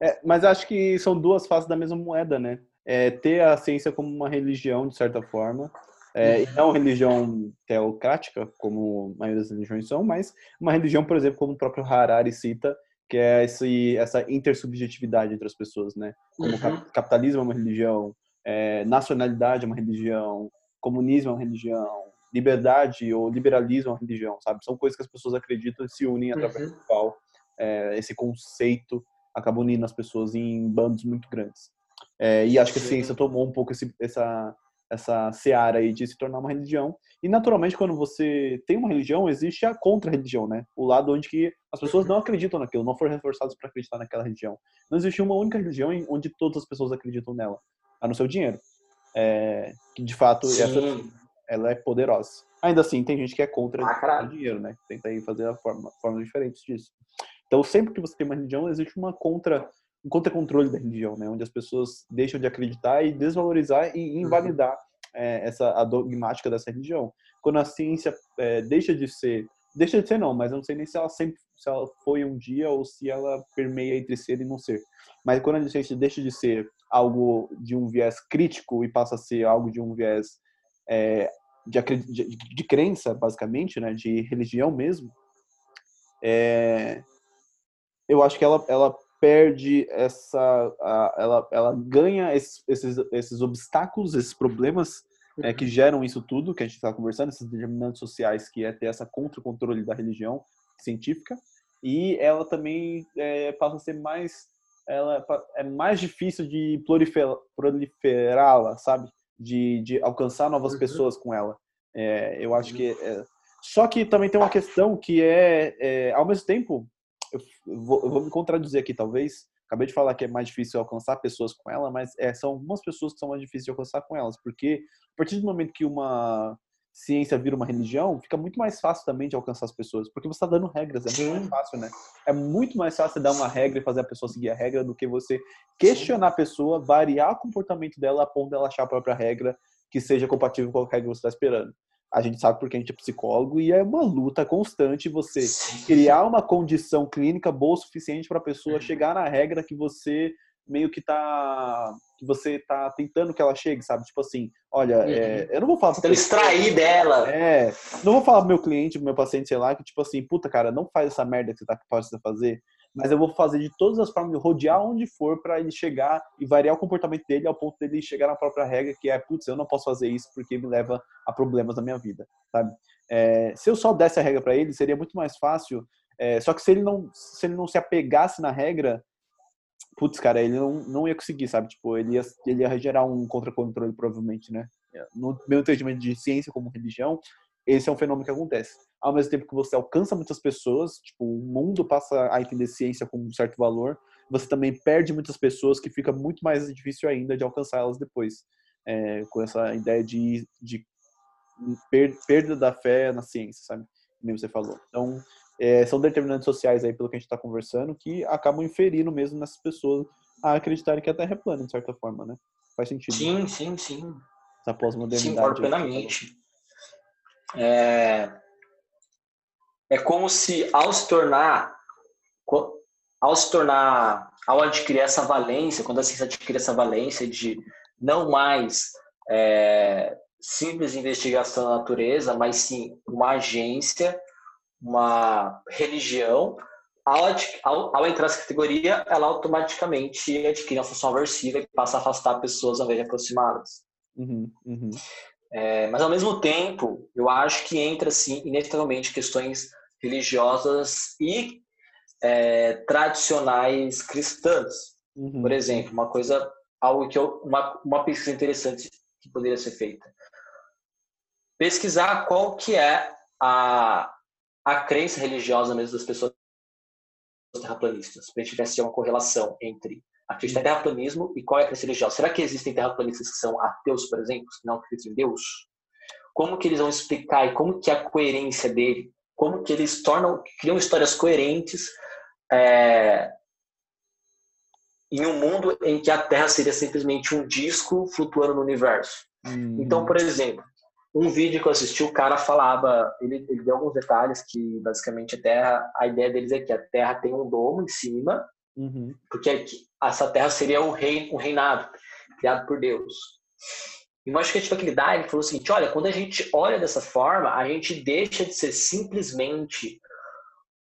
É, mas acho que são duas faces da mesma moeda, né? É, ter a ciência como uma religião, de certa forma, é, e não religião teocrática, como a maioria das religiões são, mas uma religião, por exemplo, como o próprio Harari cita, que é esse, essa intersubjetividade entre as pessoas, né? Como uhum. capitalismo é uma religião, é, nacionalidade é uma religião, comunismo é uma religião, liberdade ou liberalismo é uma religião, sabe? São coisas que as pessoas acreditam e se unem através uhum. do qual é, esse conceito acaba unindo as pessoas em bandos muito grandes. É, e acho que a ciência tomou um pouco esse, essa essa seara aí de se tornar uma religião. E naturalmente, quando você tem uma religião, existe a contra-religião, né? O lado onde que as pessoas não acreditam naquilo, não foram reforçadas para acreditar naquela religião. Não existe uma única religião onde todas as pessoas acreditam nela, a no seu dinheiro. É, que de fato essa, ela é poderosa. Ainda assim, tem gente que é contra ah, o dinheiro, né? Tenta aí fazer a forma, formas diferentes disso. Então, sempre que você tem uma religião, existe uma contra um contra-controle da religião, né? Onde as pessoas deixam de acreditar e desvalorizar e invalidar uhum. é, essa a dogmática dessa religião. Quando a ciência é, deixa de ser, deixa de ser não, mas eu não sei nem se ela sempre se ela foi um dia ou se ela permeia entre ser e não ser. Mas quando a ciência deixa de ser algo de um viés crítico e passa a ser algo de um viés é, de, de, de, crença, basicamente, né, de religião mesmo, é, eu acho que ela, ela perde essa, a, ela, ela ganha esses, esses, esses obstáculos, esses problemas é, que geram isso tudo que a gente está conversando, esses determinantes sociais, que é ter essa contra-controle da religião científica, e ela também é, passa a ser mais, ela é mais difícil de proliferá-la, sabe? De, de alcançar novas uhum. pessoas com ela. É, eu acho que é, só que também tem uma questão que é, é ao mesmo tempo eu vou, eu vou me contradizer aqui, talvez. Acabei de falar que é mais difícil alcançar pessoas com ela, mas é, são algumas pessoas que são mais difíceis de alcançar com elas, porque a partir do momento que uma ciência vira uma religião, fica muito mais fácil também de alcançar as pessoas, porque você está dando regras, é muito mais fácil, né? É muito mais fácil dar uma regra e fazer a pessoa seguir a regra do que você questionar a pessoa, variar o comportamento dela a ponto dela achar a própria regra que seja compatível com a regra que você está esperando a gente sabe porque a gente é psicólogo e é uma luta constante você criar uma condição clínica boa o suficiente para a pessoa uhum. chegar na regra que você meio que tá que você tá tentando que ela chegue, sabe? Tipo assim, olha, uhum. é, eu não vou falar para extrair dela. É, não vou falar pro meu cliente, pro meu paciente, sei lá, que tipo assim, puta cara, não faz essa merda que você tá que pode fazer mas eu vou fazer de todas as formas, rodear onde for para ele chegar e variar o comportamento dele ao ponto dele chegar na própria regra, que é, putz, eu não posso fazer isso porque me leva a problemas na minha vida, sabe? É, se eu só desse a regra para ele, seria muito mais fácil. É, só que se ele não se ele não se apegasse na regra, putz, cara, ele não, não ia conseguir, sabe? Tipo, ele ia, ele ia gerar um contra-controle, provavelmente, né? No meu entendimento de ciência como religião, esse é um fenômeno que acontece. Ao mesmo tempo que você alcança muitas pessoas, tipo, o mundo passa a entender ciência com um certo valor, você também perde muitas pessoas que fica muito mais difícil ainda de alcançar elas depois. É, com essa ideia de, de per, perda da fé na ciência, sabe? Como você falou. Então, é, são determinantes sociais aí, pelo que a gente está conversando, que acabam inferindo mesmo nessas pessoas a acreditarem que a Terra é plana, de certa forma, né? Faz sentido. Sim, né? sim, sim. Essa pós-modernidade. Sim, plenamente. É, é como se ao se tornar ao se tornar ao adquirir essa valência, quando a ciência adquire essa valência de não mais é, simples investigação da natureza, mas sim uma agência, uma religião, ao, ao, entrar nessa categoria, ela automaticamente adquire uma função aversiva e passa a afastar pessoas ao invés de aproximá-las. Uhum, uhum. É, mas ao mesmo tempo, eu acho que entra assim inevitavelmente questões religiosas e é, tradicionais cristãs. Uhum. Por exemplo, uma coisa, algo que eu, uma, uma pesquisa interessante que poderia ser feita. Pesquisar qual que é a, a crença religiosa mesmo das pessoas terraplanistas, para a gente ver se uma correlação entre acreditar em terraplanismo e qual é a crença religiosa. Será que existem terraplanistas que são ateus, por exemplo, que não acreditam em Deus? Como que eles vão explicar e como que é a coerência dele? Como que eles tornam, criam histórias coerentes é, em um mundo em que a Terra seria simplesmente um disco flutuando no universo? Hum. Então, por exemplo, um vídeo que eu assisti, o cara falava, ele, ele deu alguns detalhes que basicamente a Terra, a ideia deles é que a Terra tem um domo em cima, uhum. porque essa terra seria um, rei, um reinado criado por Deus. E uma justificativa que ele dá, ele falou o seguinte: olha, quando a gente olha dessa forma, a gente deixa de ser simplesmente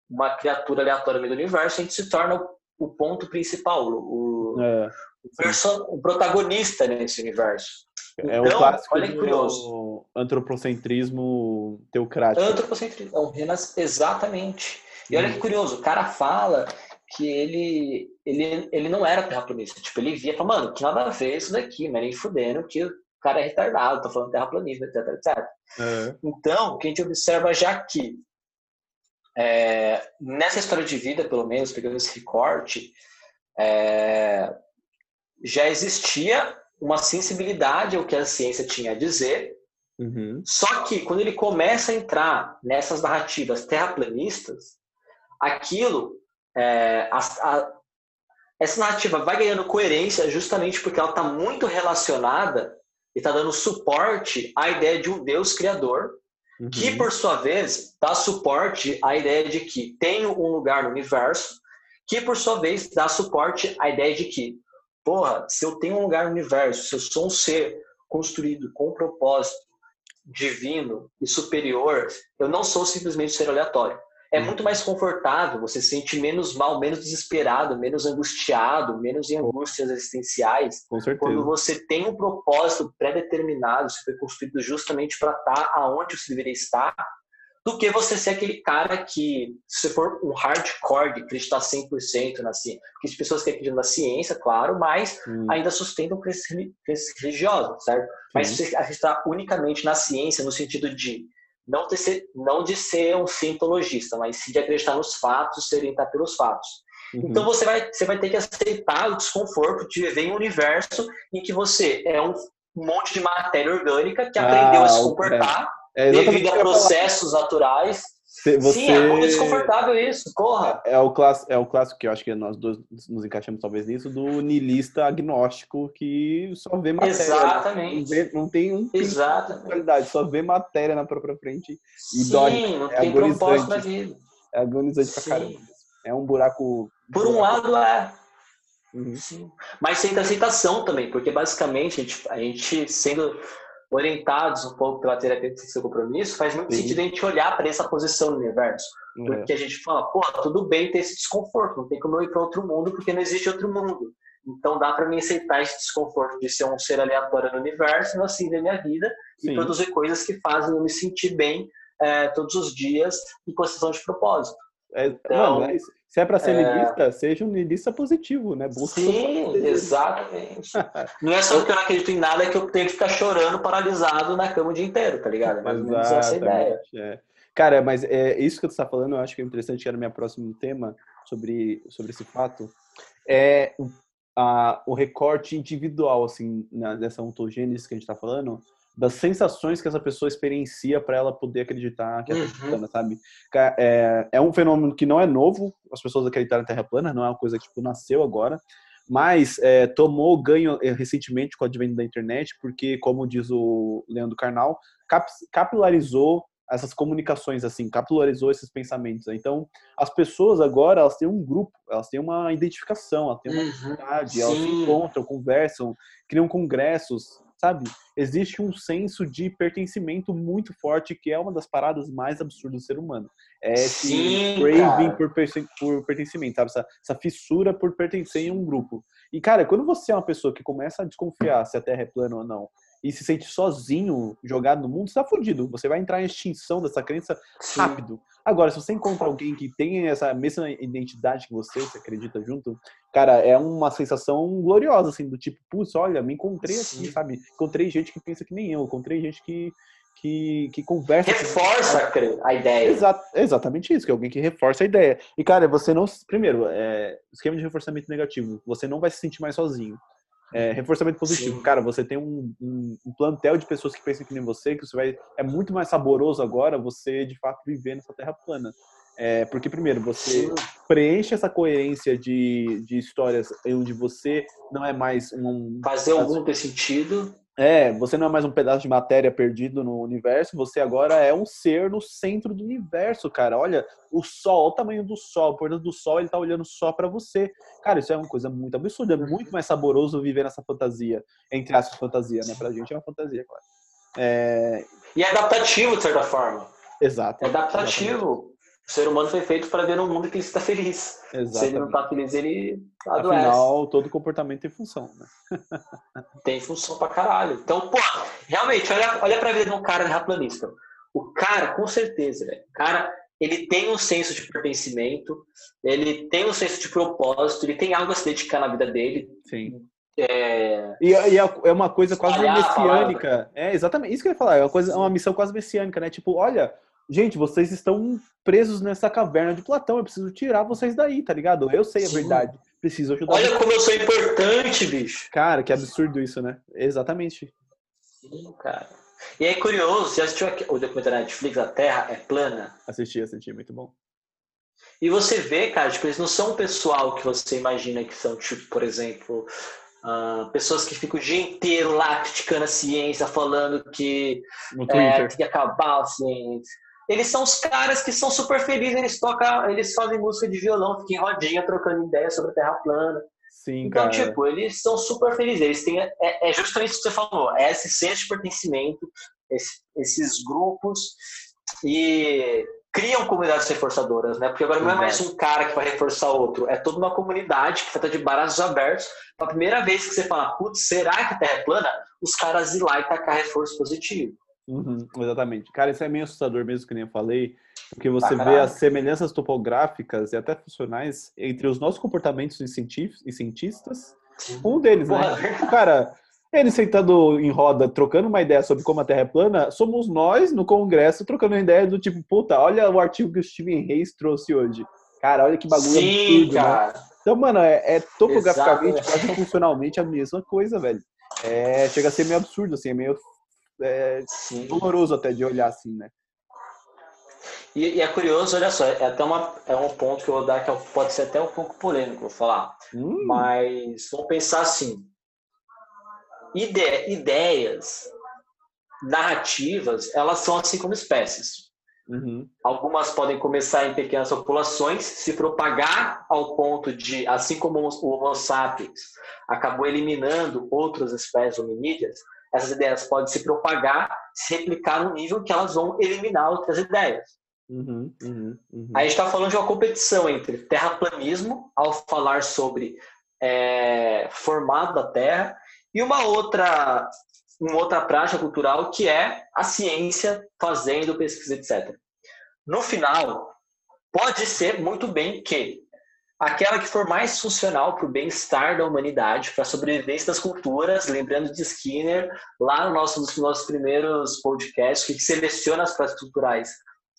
uma criatura aleatória no meio do universo, a gente se torna o, ponto principal, o, é, o, o, protagonista nesse universo. É então, o clássico olha que curioso. antropocentrismo teocrático. Antropocentrismo, é exatamente. E olha que hum. curioso, o cara fala que ele, ele, ele não era terraplanista. Tipo, ele via e falava, mano, que nada a ver isso daqui, mas nem fudendo que o cara é retardado, tá falando terraplanismo, etc, etc. É. Então, o que a gente observa já aqui, é, nessa história de vida, pelo menos, pegando esse recorte, é, já existia uma sensibilidade ao que a ciência tinha a dizer, Uhum. Só que quando ele começa a entrar nessas narrativas terraplanistas, aquilo, é, a, a, essa narrativa vai ganhando coerência justamente porque ela está muito relacionada e está dando suporte à ideia de um Deus criador, uhum. que por sua vez dá suporte à ideia de que tem um lugar no universo, que por sua vez dá suporte à ideia de que, porra, se eu tenho um lugar no universo, se eu sou um ser construído com um propósito divino e superior, eu não sou simplesmente um ser aleatório é uhum. muito mais confortável, você se sente menos mal, menos desesperado, menos angustiado, menos em angústias existenciais. Com certeza. Quando você tem um propósito pré-determinado, você foi construído justamente para estar aonde você deveria estar, do que você ser aquele cara que, se for um hardcore de acreditar 100% na ciência, porque as pessoas que acreditam na ciência, claro, mas hum. ainda sustentam crenças religiosas, certo? Sim. Mas se você acreditar unicamente na ciência, no sentido de não de ser, não de ser um cientologista, mas sim de acreditar nos fatos, se orientar pelos fatos. Uhum. Então você vai, você vai ter que aceitar o desconforto de viver em um universo em que você é um monte de matéria orgânica que ah, aprendeu a se comportar é. É devido a processos naturais você... Sim, é muito desconfortável isso, porra. É o, clássico, é o clássico que eu acho que nós dois nos encaixamos talvez nisso, do niilista agnóstico que só vê matéria. Exatamente. Não, vê, não tem um Exatamente. qualidade, só vê matéria na própria frente e Sim, dói. não é tem propósito na vida. É agonizante Sim. pra caramba. É um buraco. Por um lado é. Uhum. Mas sem aceitação também, porque basicamente a gente, a gente sendo orientados um pouco pela terapia seu compromisso, faz muito Sim. sentido a gente olhar para essa posição no universo. É. Porque a gente fala, pô, tudo bem ter esse desconforto, não tem como eu ir para outro mundo porque não existe outro mundo. Então dá para mim aceitar esse desconforto de ser um ser aleatório no universo, e assim da minha vida Sim. e produzir coisas que fazem eu me sentir bem é, todos os dias em construção de propósito. É, então, mano, é se é para ser é... seja um niilista positivo, né? Busca Sim, exatamente. não é só porque eu não acredito em nada que eu tenho que ficar chorando paralisado na cama o dia inteiro, tá ligado? É mais ou menos essa ideia. É. Cara, mas é, isso que tu está falando, eu acho que é interessante, era o meu próximo tema sobre, sobre esse fato, é a, o recorte individual, assim, na, dessa ontogênese que a gente está falando, das sensações que essa pessoa experiencia para ela poder acreditar que é Terra plana, sabe? É, é um fenômeno que não é novo, as pessoas acreditarem na Terra plana, não é uma coisa que tipo, nasceu agora, mas é, tomou ganho é, recentemente com o advento da internet, porque, como diz o Leandro Carnal, cap capilarizou essas comunicações, assim, capilarizou esses pensamentos. Então, as pessoas agora, elas têm um grupo, elas têm uma identificação, elas têm uma identidade, uhum, elas se encontram, conversam, criam congressos, sabe? Existe um senso de pertencimento muito forte, que é uma das paradas mais absurdas do ser humano. É esse craving por, por, pertencimento, sabe? Essa, essa, fissura por pertencer em um grupo. E, cara, quando você é uma pessoa que começa a desconfiar se a Terra é plana ou não, e se sente sozinho, jogado no mundo, você tá fudido. Você vai entrar em extinção dessa crença rápido. Agora, se você encontra alguém que tem essa mesma identidade que você, você acredita junto, cara, é uma sensação gloriosa, assim, do tipo, putz, olha, me encontrei aqui, Sim. sabe? Encontrei gente que pensa que nem eu, encontrei gente que, que, que conversa. Reforça com... a ideia. Exa exatamente isso, que é alguém que reforça a ideia. E, cara, você não. Primeiro, é, esquema de reforçamento negativo, você não vai se sentir mais sozinho. É, reforçamento positivo. Sim. Cara, você tem um, um, um, plantel de pessoas que pensam que nem você, que você vai. É muito mais saboroso agora você, de fato, viver nessa terra plana. É, porque, primeiro, você Sim. preenche essa coerência de, de histórias onde você não é mais um. Fazer algum ter sentido. É, você não é mais um pedaço de matéria perdido no universo, você agora é um ser no centro do universo, cara. Olha, o sol, o tamanho do sol, por dentro do sol, ele tá olhando só para você. Cara, isso é uma coisa muito absurda, é muito mais saboroso viver nessa fantasia, entre aspas, fantasia, né? Pra gente é uma fantasia, claro. É... E é adaptativo, de certa forma. Exato. É adaptativo. O ser humano foi feito para ver um mundo que ele está feliz. Exatamente. Se ele não está feliz, ele adoece. Afinal, todo comportamento tem função, né? tem função pra caralho. Então, pô, realmente, olha, olha pra vida de um cara terraplanista. O cara, com certeza, velho. O cara, ele tem um senso de pertencimento, ele tem um senso de propósito, ele tem algo a se dedicar na vida dele. Sim. É... E, e, é, é uma coisa quase messiânica. É, exatamente. Isso que eu ia falar. É uma, coisa, é uma missão quase messiânica, né? Tipo, olha, gente, vocês estão presos nessa caverna de Platão, eu preciso tirar vocês daí, tá ligado? Eu sei a Sim. verdade, preciso ajudar. Olha vocês. como eu sou importante, bicho. Cara, que absurdo isso, né? Exatamente. Sim, cara. E é curioso, você assistiu o documentário Netflix, A Terra é Plana? Assisti, assisti, muito bom. E você vê, cara, tipo, eles não são o pessoal que você imagina que são, tipo, por exemplo, uh, pessoas que ficam o dia inteiro lá criticando a ciência, falando que é, tem que acabar a ciência. Eles são os caras que são super felizes, eles tocam, eles fazem música de violão, ficam em rodinha trocando ideias sobre a Terra plana. Sim, então, cara. tipo, eles são super felizes. Eles têm. É, é justamente o que você falou, é esse senso de pertencimento, esse, esses grupos. E criam comunidades reforçadoras, né? Porque agora não é mais um cara que vai reforçar outro, é toda uma comunidade que feita de braços abertos. A primeira vez que você fala, putz, será que a Terra é plana? Os caras ir lá e tacar reforço positivo. Uhum, exatamente. Cara, isso é meio assustador mesmo, que nem eu falei, porque você vê as semelhanças topográficas e até funcionais entre os nossos comportamentos e cientistas. Um deles, né? Cara, ele sentado em roda, trocando uma ideia sobre como a Terra é plana, somos nós no Congresso trocando uma ideia do tipo, puta, olha o artigo que o Steven Reis trouxe hoje. Cara, olha que bagulho Sim, absurdo, né? cara. Né? Então, mano, é, é topograficamente, quase funcionalmente a mesma coisa, velho. É, chega a ser meio absurdo, assim, é meio é, doloroso até de olhar assim, né? E, e, é curioso, olha só, é até uma, é um ponto que eu vou dar que é pode ser até um pouco polêmico, vou falar. Hum. Mas vamos pensar assim: ide, ideias, narrativas, elas são assim como espécies. Uhum. Algumas podem começar em pequenas populações, se propagar ao ponto de, assim como o Homo sapiens acabou eliminando outras espécies hominídeas, essas ideias podem se propagar, se replicar no nível que elas vão eliminar outras ideias. Uhum, uhum, uhum. A gente está falando de uma competição entre terraplanismo, ao falar sobre é, formato da Terra, e uma outra, uma outra prática cultural que é a ciência fazendo pesquisa, etc. No final, pode ser muito bem que aquela que for mais funcional para o bem-estar da humanidade, para a sobrevivência das culturas, lembrando de Skinner, lá no nosso, nos nossos primeiros podcasts, que seleciona as práticas culturais,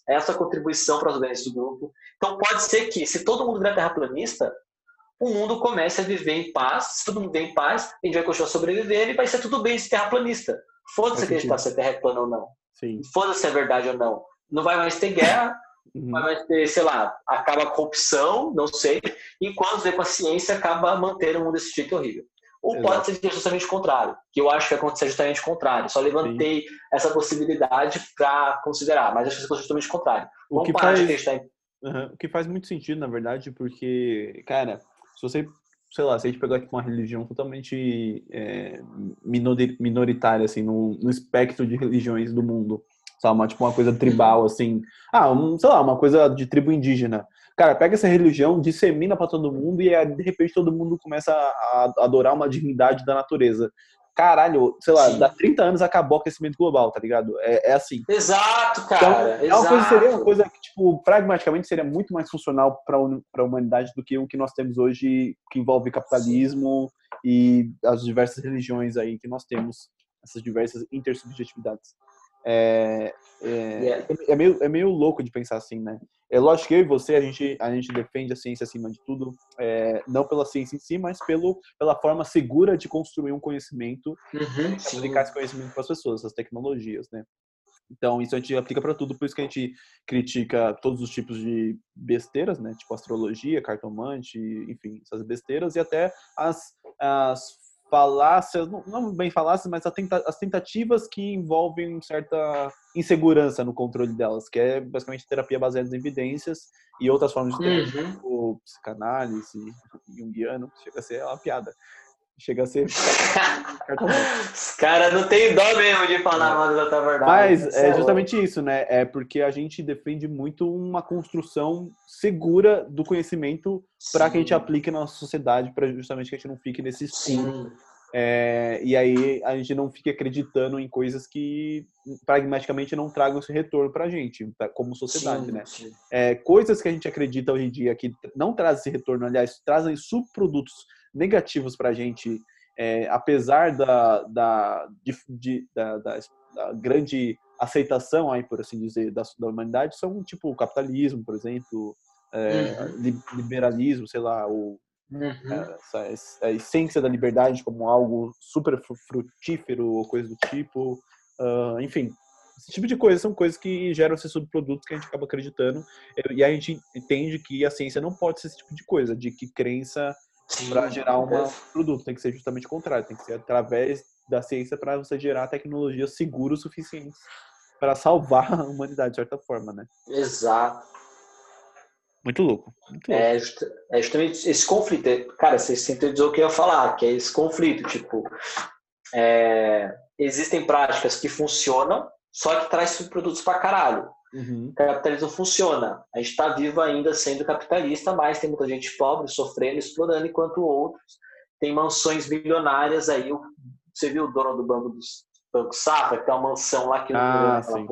essa contribuição para os ganhos do grupo. Então pode ser que, se todo mundo virar terraplanista, o mundo comece a viver em paz, se todo mundo viver em paz, a gente vai continuar sobrevivendo e vai ser tudo bem ser terraplanista. Foda-se acreditar se a Terra é plana ou não. Foda-se se é verdade ou não. Não vai mais ter guerra, Uhum. Vai ter, sei lá, acaba a corrupção, não sei, enquanto com a ciência acaba mantendo um mundo desse jeito horrível. Ou Exato. pode ser justamente o contrário, que eu acho que vai acontecer justamente o contrário. Só levantei Sim. essa possibilidade para considerar, mas acho que ser justamente o contrário. Vamos o que faz, uhum. O que faz muito sentido, na verdade, porque, cara, se você, sei lá, se a gente pegar aqui uma religião totalmente é, minoritária, assim, no, no espectro de religiões do mundo, sabe? Uma, tipo uma coisa tribal, uhum. assim. Ah, um, sei lá, uma coisa de tribo indígena. Cara, pega essa religião, dissemina para todo mundo e de repente todo mundo começa a adorar uma divindade da natureza. Caralho, sei lá, Sim. dá 30 anos acabou o aquecimento global, tá ligado? É, é assim. Exato, cara. Então, é uma coisa, seria uma coisa que, tipo, pragmaticamente seria muito mais funcional para a humanidade do que o que nós temos hoje, que envolve capitalismo Sim. e as diversas religiões aí que nós temos, essas diversas intersubjetividades. É, é, yeah. é, meio, é meio louco de pensar assim, né? É lógico que eu e você, a gente, a gente defende a ciência acima de tudo, é, não pela ciência em si, mas pelo, pela forma segura de construir um conhecimento uhum, e aplicar esse conhecimento para as pessoas, as tecnologias, né? Então, isso a gente aplica para tudo, por isso que a gente critica todos os tipos de besteiras, né? Tipo astrologia, cartomante, enfim, essas besteiras, e até as, as falácias, não bem falácias, mas as tentativas que envolvem certa insegurança no controle delas, que é basicamente terapia baseada em evidências e outras formas de terapia, uhum. tipo psicanálise, junguiano, chega a ser uma piada. Chega a ser. Os caras não tem dó mesmo de falar mal da verdade. Mas é justamente isso, né? É porque a gente defende muito uma construção segura do conhecimento para que a gente aplique na nossa sociedade, para justamente que a gente não fique nesse escuro. É, e aí a gente não fique acreditando em coisas que pragmaticamente não tragam esse retorno para a gente, como sociedade, sim, né? Sim. É, coisas que a gente acredita hoje em dia que não trazem esse retorno, aliás, trazem subprodutos negativos para a gente, é, apesar da, da, de, de, da, da, da, grande aceitação, aí, por assim dizer, da, da humanidade, são tipo o capitalismo, por exemplo, é, uhum. liberalismo, sei lá, o, uhum. É, essa, a essência da liberdade como algo super frutífero ou coisa do tipo. Uh, enfim, esse tipo de coisa são coisas que geram esses subprodutos que a gente acaba acreditando. E a gente entende que a ciência não pode ser esse tipo de coisa, de que crença para gerar um produto. Tem que ser justamente o contrário. Tem que ser através da ciência para você gerar tecnologias seguras o suficientes para salvar a humanidade, de certa forma, né? Exato. Muito louco. Muito louco. É, é, justamente esse conflito. É, cara, você sintetizou o que eu ia falar, que é esse conflito. Tipo, é, existem práticas que funcionam, só que traz subprodutos para caralho. Uhum. O capitalismo funciona. A gente está vivo ainda sendo capitalista, mas tem muita gente pobre, sofrendo, explorando, enquanto outros têm mansões milionárias aí. Você viu o dono do banco dos Banco Safra, que tem uma mansão lá que ah, sim.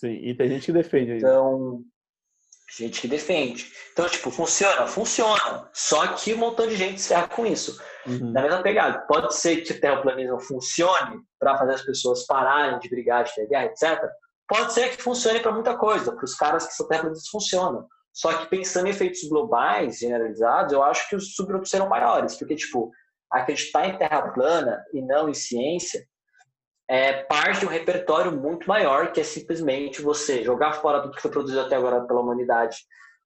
sim, e tem gente que defende ainda. Então, gente que defende. Então, tipo, funciona? Funciona. Só que um montão de gente se erra com isso. Uhum. Na mesma pegada. Pode ser que o terraplanismo funcione para fazer as pessoas pararem de brigar, de ter guerra, etc. Pode ser que funcione para muita coisa. Para os caras que são terraplanistas, funciona. Só que pensando em efeitos globais, generalizados, eu acho que os subgrupos serão maiores. Porque, tipo, acreditar em terra plana e não em ciência é parte de um repertório muito maior que é simplesmente você jogar fora tudo que foi produzido até agora pela humanidade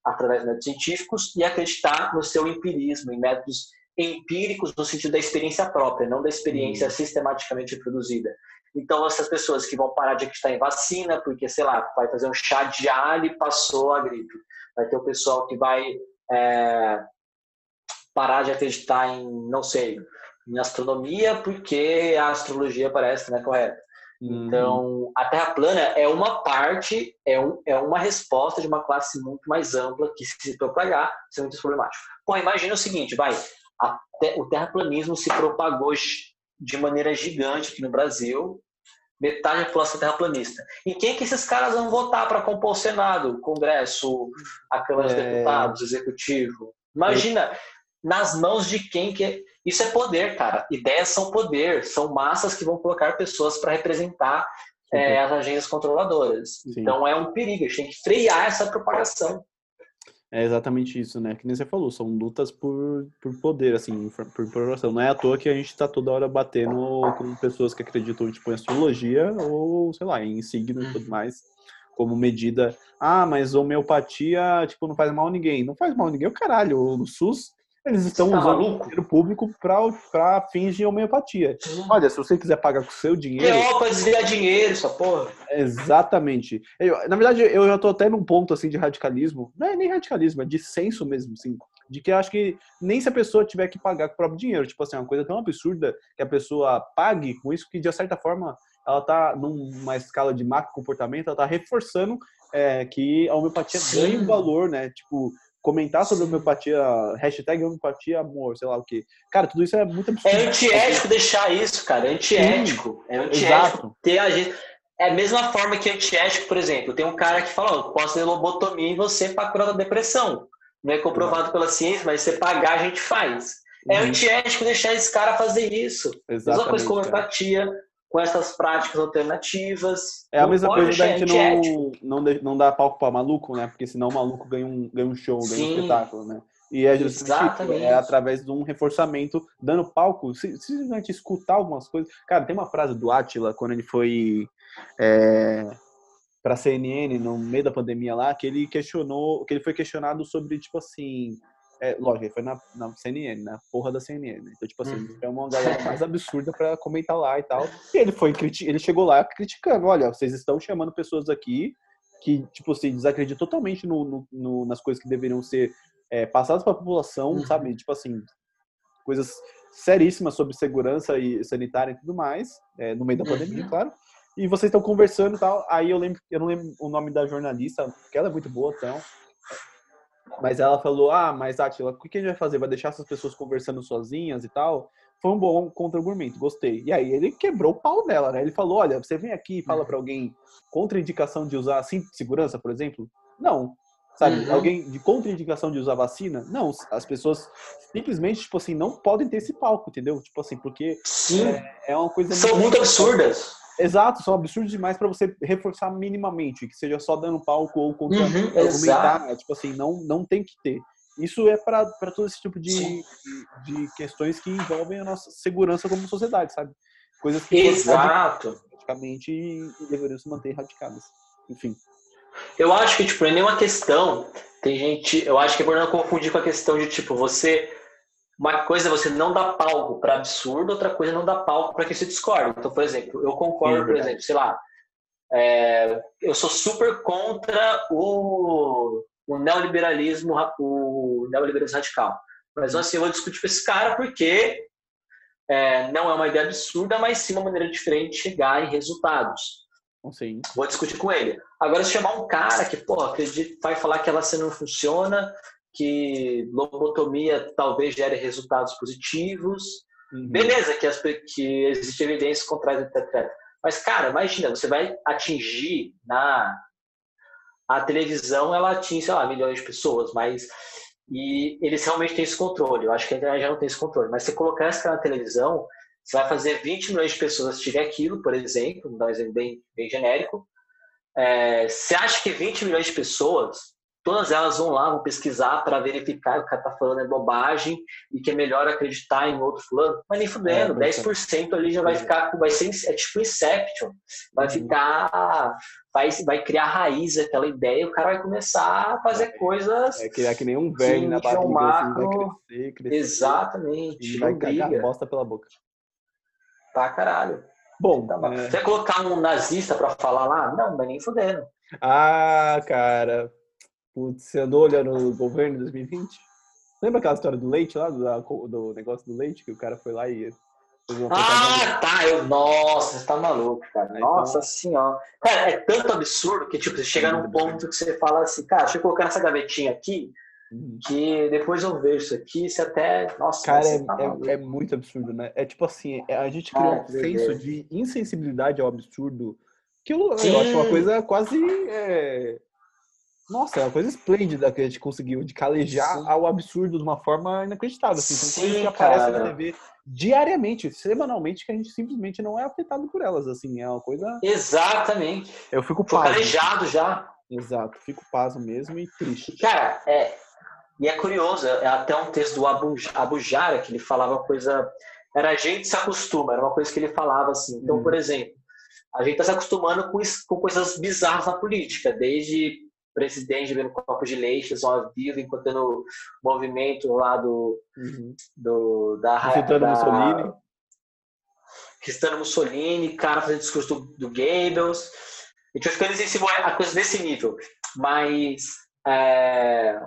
através de métodos científicos e acreditar no seu empirismo, em métodos empíricos no sentido da experiência própria, não da experiência uhum. sistematicamente produzida. Então, essas pessoas que vão parar de acreditar em vacina, porque, sei lá, vai fazer um chá de alho e passou a gripe. Vai ter o pessoal que vai é, parar de acreditar em, não sei, em astronomia, porque a astrologia parece né, correta. Uhum. Então, a Terra plana é uma parte, é, um, é uma resposta de uma classe muito mais ampla que se propagar, isso é muito problemático. Pô, imagina o seguinte, vai, o terraplanismo se propagou de maneira gigante aqui no Brasil, metade da população terraplanista. E quem que esses caras vão votar para compor o Senado, o Congresso, a Câmara é... dos Deputados, o Executivo? Imagina, nas mãos de quem que... Isso é poder, cara. Ideias são poder, são massas que vão colocar pessoas para representar é, as agências controladoras. Sim. Então é um perigo, a gente tem que frear essa propagação. É exatamente isso, né? Que nem você falou, são lutas por, por poder, assim, por informação. Não é à toa que a gente tá toda hora batendo com pessoas que acreditam, tipo, em astrologia ou, sei lá, em signo e tudo mais, como medida. Ah, mas homeopatia, tipo, não faz mal a ninguém. Não faz mal a ninguém, o caralho. O SUS eles estão tá usando o dinheiro público para fins de homeopatia. Uhum. Olha, se você quiser pagar com o seu dinheiro. É para desviar dinheiro, essa porra. Exatamente. Eu, na verdade, eu já tô até num ponto assim de radicalismo. Não é nem radicalismo, é de senso mesmo, assim. De que eu acho que nem se a pessoa tiver que pagar com o próprio dinheiro. Tipo assim, é uma coisa tão absurda que a pessoa pague com isso que, de certa forma, ela tá numa escala de macro comportamento, ela tá reforçando é, que a homeopatia Sim. ganha valor, né? Tipo, comentar sobre homeopatia, hashtag homeopatia amor, sei lá o que. Cara, tudo isso é muito absurdo. É antiético deixar isso, cara. É antiético. Sim, é antiético exato. ter a gente. É a mesma forma que antiético, por exemplo, tem um cara que fala, oh, posso fazer lobotomia em você para curar da depressão. Não é comprovado uhum. pela ciência, mas se você pagar, a gente faz. É uhum. antiético deixar esse cara fazer isso. Exatamente, mesma coisa com homeopatia, com essas práticas alternativas. É a mesma coisa da gente não, não, não dar palco para maluco, né? Porque senão o maluco ganha um, ganha um show, ganha Sim. um espetáculo, né? E é justamente é através de um reforçamento, dando palco, simplesmente escutar algumas coisas. Cara, tem uma frase do Atila, quando ele foi é, para a CNN no meio da pandemia lá, que ele questionou, que ele foi questionado sobre, tipo assim, é, lógico, ele foi na, na CNN, na porra da CNN. Então, tipo assim, uhum. é uma galera mais absurda pra comentar lá e tal. E ele foi ele chegou lá criticando, olha, vocês estão chamando pessoas aqui que, tipo assim, desacreditam totalmente no, no, no nas coisas que deveriam ser é, passadas pra população, uhum. sabe? Tipo assim, coisas seríssimas sobre segurança e sanitária e tudo mais, é, no meio da pandemia, uhum. claro. E vocês estão conversando e tal. Aí eu lembro, eu não lembro o nome da jornalista, porque ela é muito boa, então. Mas ela falou: Ah, mas Atila, o que a gente vai fazer? Vai deixar essas pessoas conversando sozinhas e tal? Foi um bom contra-argumento, gostei. E aí ele quebrou o pau dela, né? Ele falou: Olha, você vem aqui e fala para alguém contraindicação de usar cinto de segurança, por exemplo? Não. Sabe, uhum. alguém de contraindicação de usar vacina? Não, as pessoas simplesmente, tipo assim, não podem ter esse palco, entendeu? Tipo assim, porque Sim. É, é uma coisa. São muito absurdas. Exato, são absurdos demais para você reforçar minimamente, que seja só dando palco ou contra uhum, argumentar, tipo assim, não, não tem que ter. Isso é para todo esse tipo de, de, questões que envolvem a nossa segurança como sociedade, sabe? Coisas que exato. erraticamente e deveriam se manter erraticadas. Enfim. Eu acho que, tipo, não é nenhuma questão. Tem gente. Eu acho que é por não confundir com a questão de, tipo, você. Uma coisa é você não dá palco para absurdo, outra coisa é não dá palco para que você discorde. Então, por exemplo, eu concordo, por exemplo, sei lá, é, eu sou super contra o, o neoliberalismo, o neoliberalismo radical. Mas assim, eu vou discutir com esse cara porque é, não é uma ideia absurda, mas sim uma maneira diferente de chegar em resultados. Sim. Vou discutir com ele. Agora, se chamar um cara que, pô, acredita, vai falar que ela não funciona, que lobotomia talvez gere resultados positivos, uhum. beleza, que, as, que existe evidência contrária, etc. Mas, cara, imagina, você vai atingir na. A televisão, ela atinge, sei lá, milhões de pessoas, mas. E eles realmente têm esse controle. Eu acho que a internet já não tem esse controle. Mas se colocar cara na televisão, você vai fazer 20 milhões de pessoas assistirem aquilo, por exemplo, vou dar um exemplo bem, bem genérico. É, você acha que 20 milhões de pessoas todas elas vão lá, vão pesquisar para verificar que o cara tá falando é bobagem e que é melhor acreditar em outro fulano. Mas nem fudendo, é, 10% ali já vai ficar, vai ser, é tipo Inception, vai uhum. ficar, vai, vai criar raiz aquela ideia e o cara vai começar a fazer é, coisas... É criar que nem um velho na barriga, um macro, assim, vai crescer, crescer. Exatamente, e vai cagar bosta pela boca. Tá, caralho. Bom, então, é... Você colocar um nazista para falar lá? Não, mas nem fudendo. Ah, cara, Putz, você andou olhando o governo em 2020? Lembra aquela história do leite lá, do, do negócio do leite, que o cara foi lá e ah, tá. Eu, nossa, você tá maluco, cara. Então nossa então... senhora. Cara, é tanto absurdo que, tipo, você chega num ponto que você fala assim, cara, deixa eu colocar nessa gavetinha aqui, uhum. que depois eu vejo isso aqui, você até. Nossa, cara, é, tá é, é, muito absurdo, né? É tipo assim, é, a gente criou ah, um senso de insensibilidade ao absurdo que eu, eu acho uma coisa quase. É nossa, é uma coisa esplêndida que a gente conseguiu, de calejar Sim. ao absurdo de uma forma inacreditável. Assim, são coisas que aparecem na TV diariamente, semanalmente, que a gente simplesmente não é afetado por elas. Assim, é uma coisa. Exatamente. Eu fico pasmo. calejado já. Exato, fico pasmo mesmo e triste. Cara, é, e é curioso, é até um texto do Abu, Abu Jara, que ele falava uma coisa. Era a gente se acostuma, era uma coisa que ele falava assim. Então, hum. por exemplo, a gente está se acostumando com, com coisas bizarras na política, desde presidente bebendo copo de leite, só ao vivo, enquanto o movimento lá do, uhum. do da Cristano Mussolini. Cristano Mussolini, cara fazendo discurso do, do Goebbels. A gente vai ficando sensível a coisas desse nível. Mas é,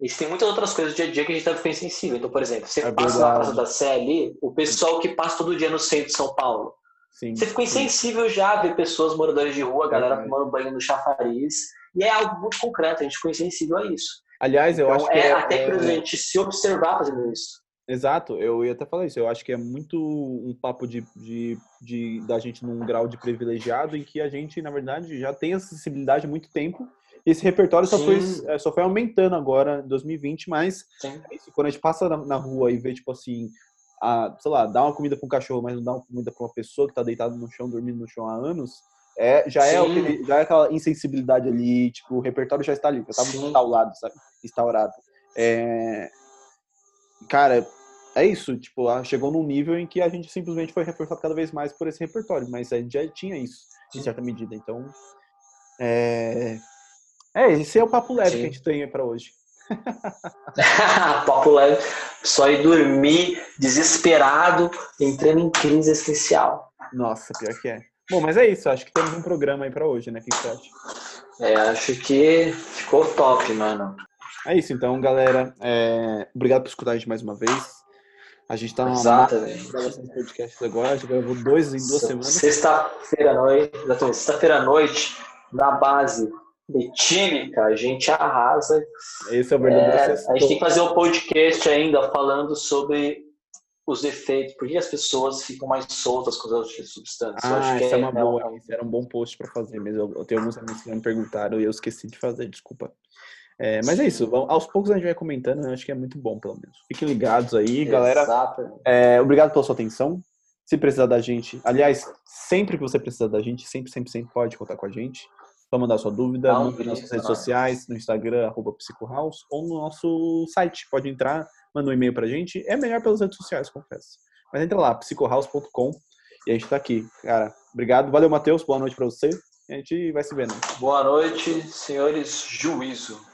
existem muitas outras coisas do dia a dia que a gente tá ficando sensível. Então, por exemplo, você é passa na Praça da Sé ali, o pessoal que passa todo dia no centro de São Paulo. Sim, você ficou insensível sim. já a ver pessoas moradores de rua, a galera é. tomando banho no chafariz. E é algo muito concreto, a gente ficou insensível a isso. Aliás, eu então, acho que. É, é até para a gente se observar fazendo isso. Exato, eu ia até falar isso. Eu acho que é muito um papo de, de, de, da gente num grau de privilegiado em que a gente, na verdade, já tem acessibilidade há muito tempo. Esse repertório só foi, é, só foi aumentando agora em 2020, mas é isso, quando a gente passa na, na, rua e vê, tipo assim, a, sei lá, dá uma comida para um cachorro, mas não dá uma comida para uma pessoa que está deitada no chão, dormindo no chão há anos, é, já, é aquele, já é aquela insensibilidade ali, tipo, o repertório já está ali, já estava instaurado, sabe? Instaurado. É... Cara, é isso, tipo, chegou num nível em que a gente simplesmente foi reforçado cada vez mais por esse repertório, mas a gente já tinha isso, em certa medida. Então, é... É, esse é o papo leve Sim. que a gente tem para hoje. papo leve, só ir dormir desesperado, entrando em crise existencial. Nossa, pior que é. Bom, mas é isso. Acho que temos um programa aí para hoje, né? O que você acha? É, acho que ficou top, mano. É isso, então, galera. É... Obrigado por escutar a gente mais uma vez. A gente tá Exatamente. gravação de podcast agora, a gente gravou dois em duas semanas. Sexta-feira à noite, sexta-feira à noite, na base etílica, a gente arrasa. Esse é o verdadeiro é, A gente tem que fazer um podcast ainda falando sobre os efeitos, por que as pessoas ficam mais soltas com as outras substâncias? Ah, essa é, é uma é boa, esse era um bom post para fazer, mas eu, eu, tenho alguns amigos que me perguntaram e eu esqueci de fazer, desculpa. É, mas é isso, aos poucos a gente vai comentando, eu acho que é muito bom, pelo menos. Fiquem ligados aí, galera. É, obrigado pela sua atenção. Se precisar da gente, aliás, sempre que você precisar da gente, sempre, sempre, sempre pode contar com a gente. Só mandar sua dúvida Não, nas nossas redes sociais, no Instagram, arroba Psicohouse, ou no nosso site. Pode entrar, manda um e-mail pra gente. É melhor pelas redes sociais, confesso. Mas entra lá, psicohouse.com E a gente tá aqui, cara. Obrigado. Valeu, Matheus. Boa noite para você. A gente vai se vendo. Boa noite, senhores. Juízo.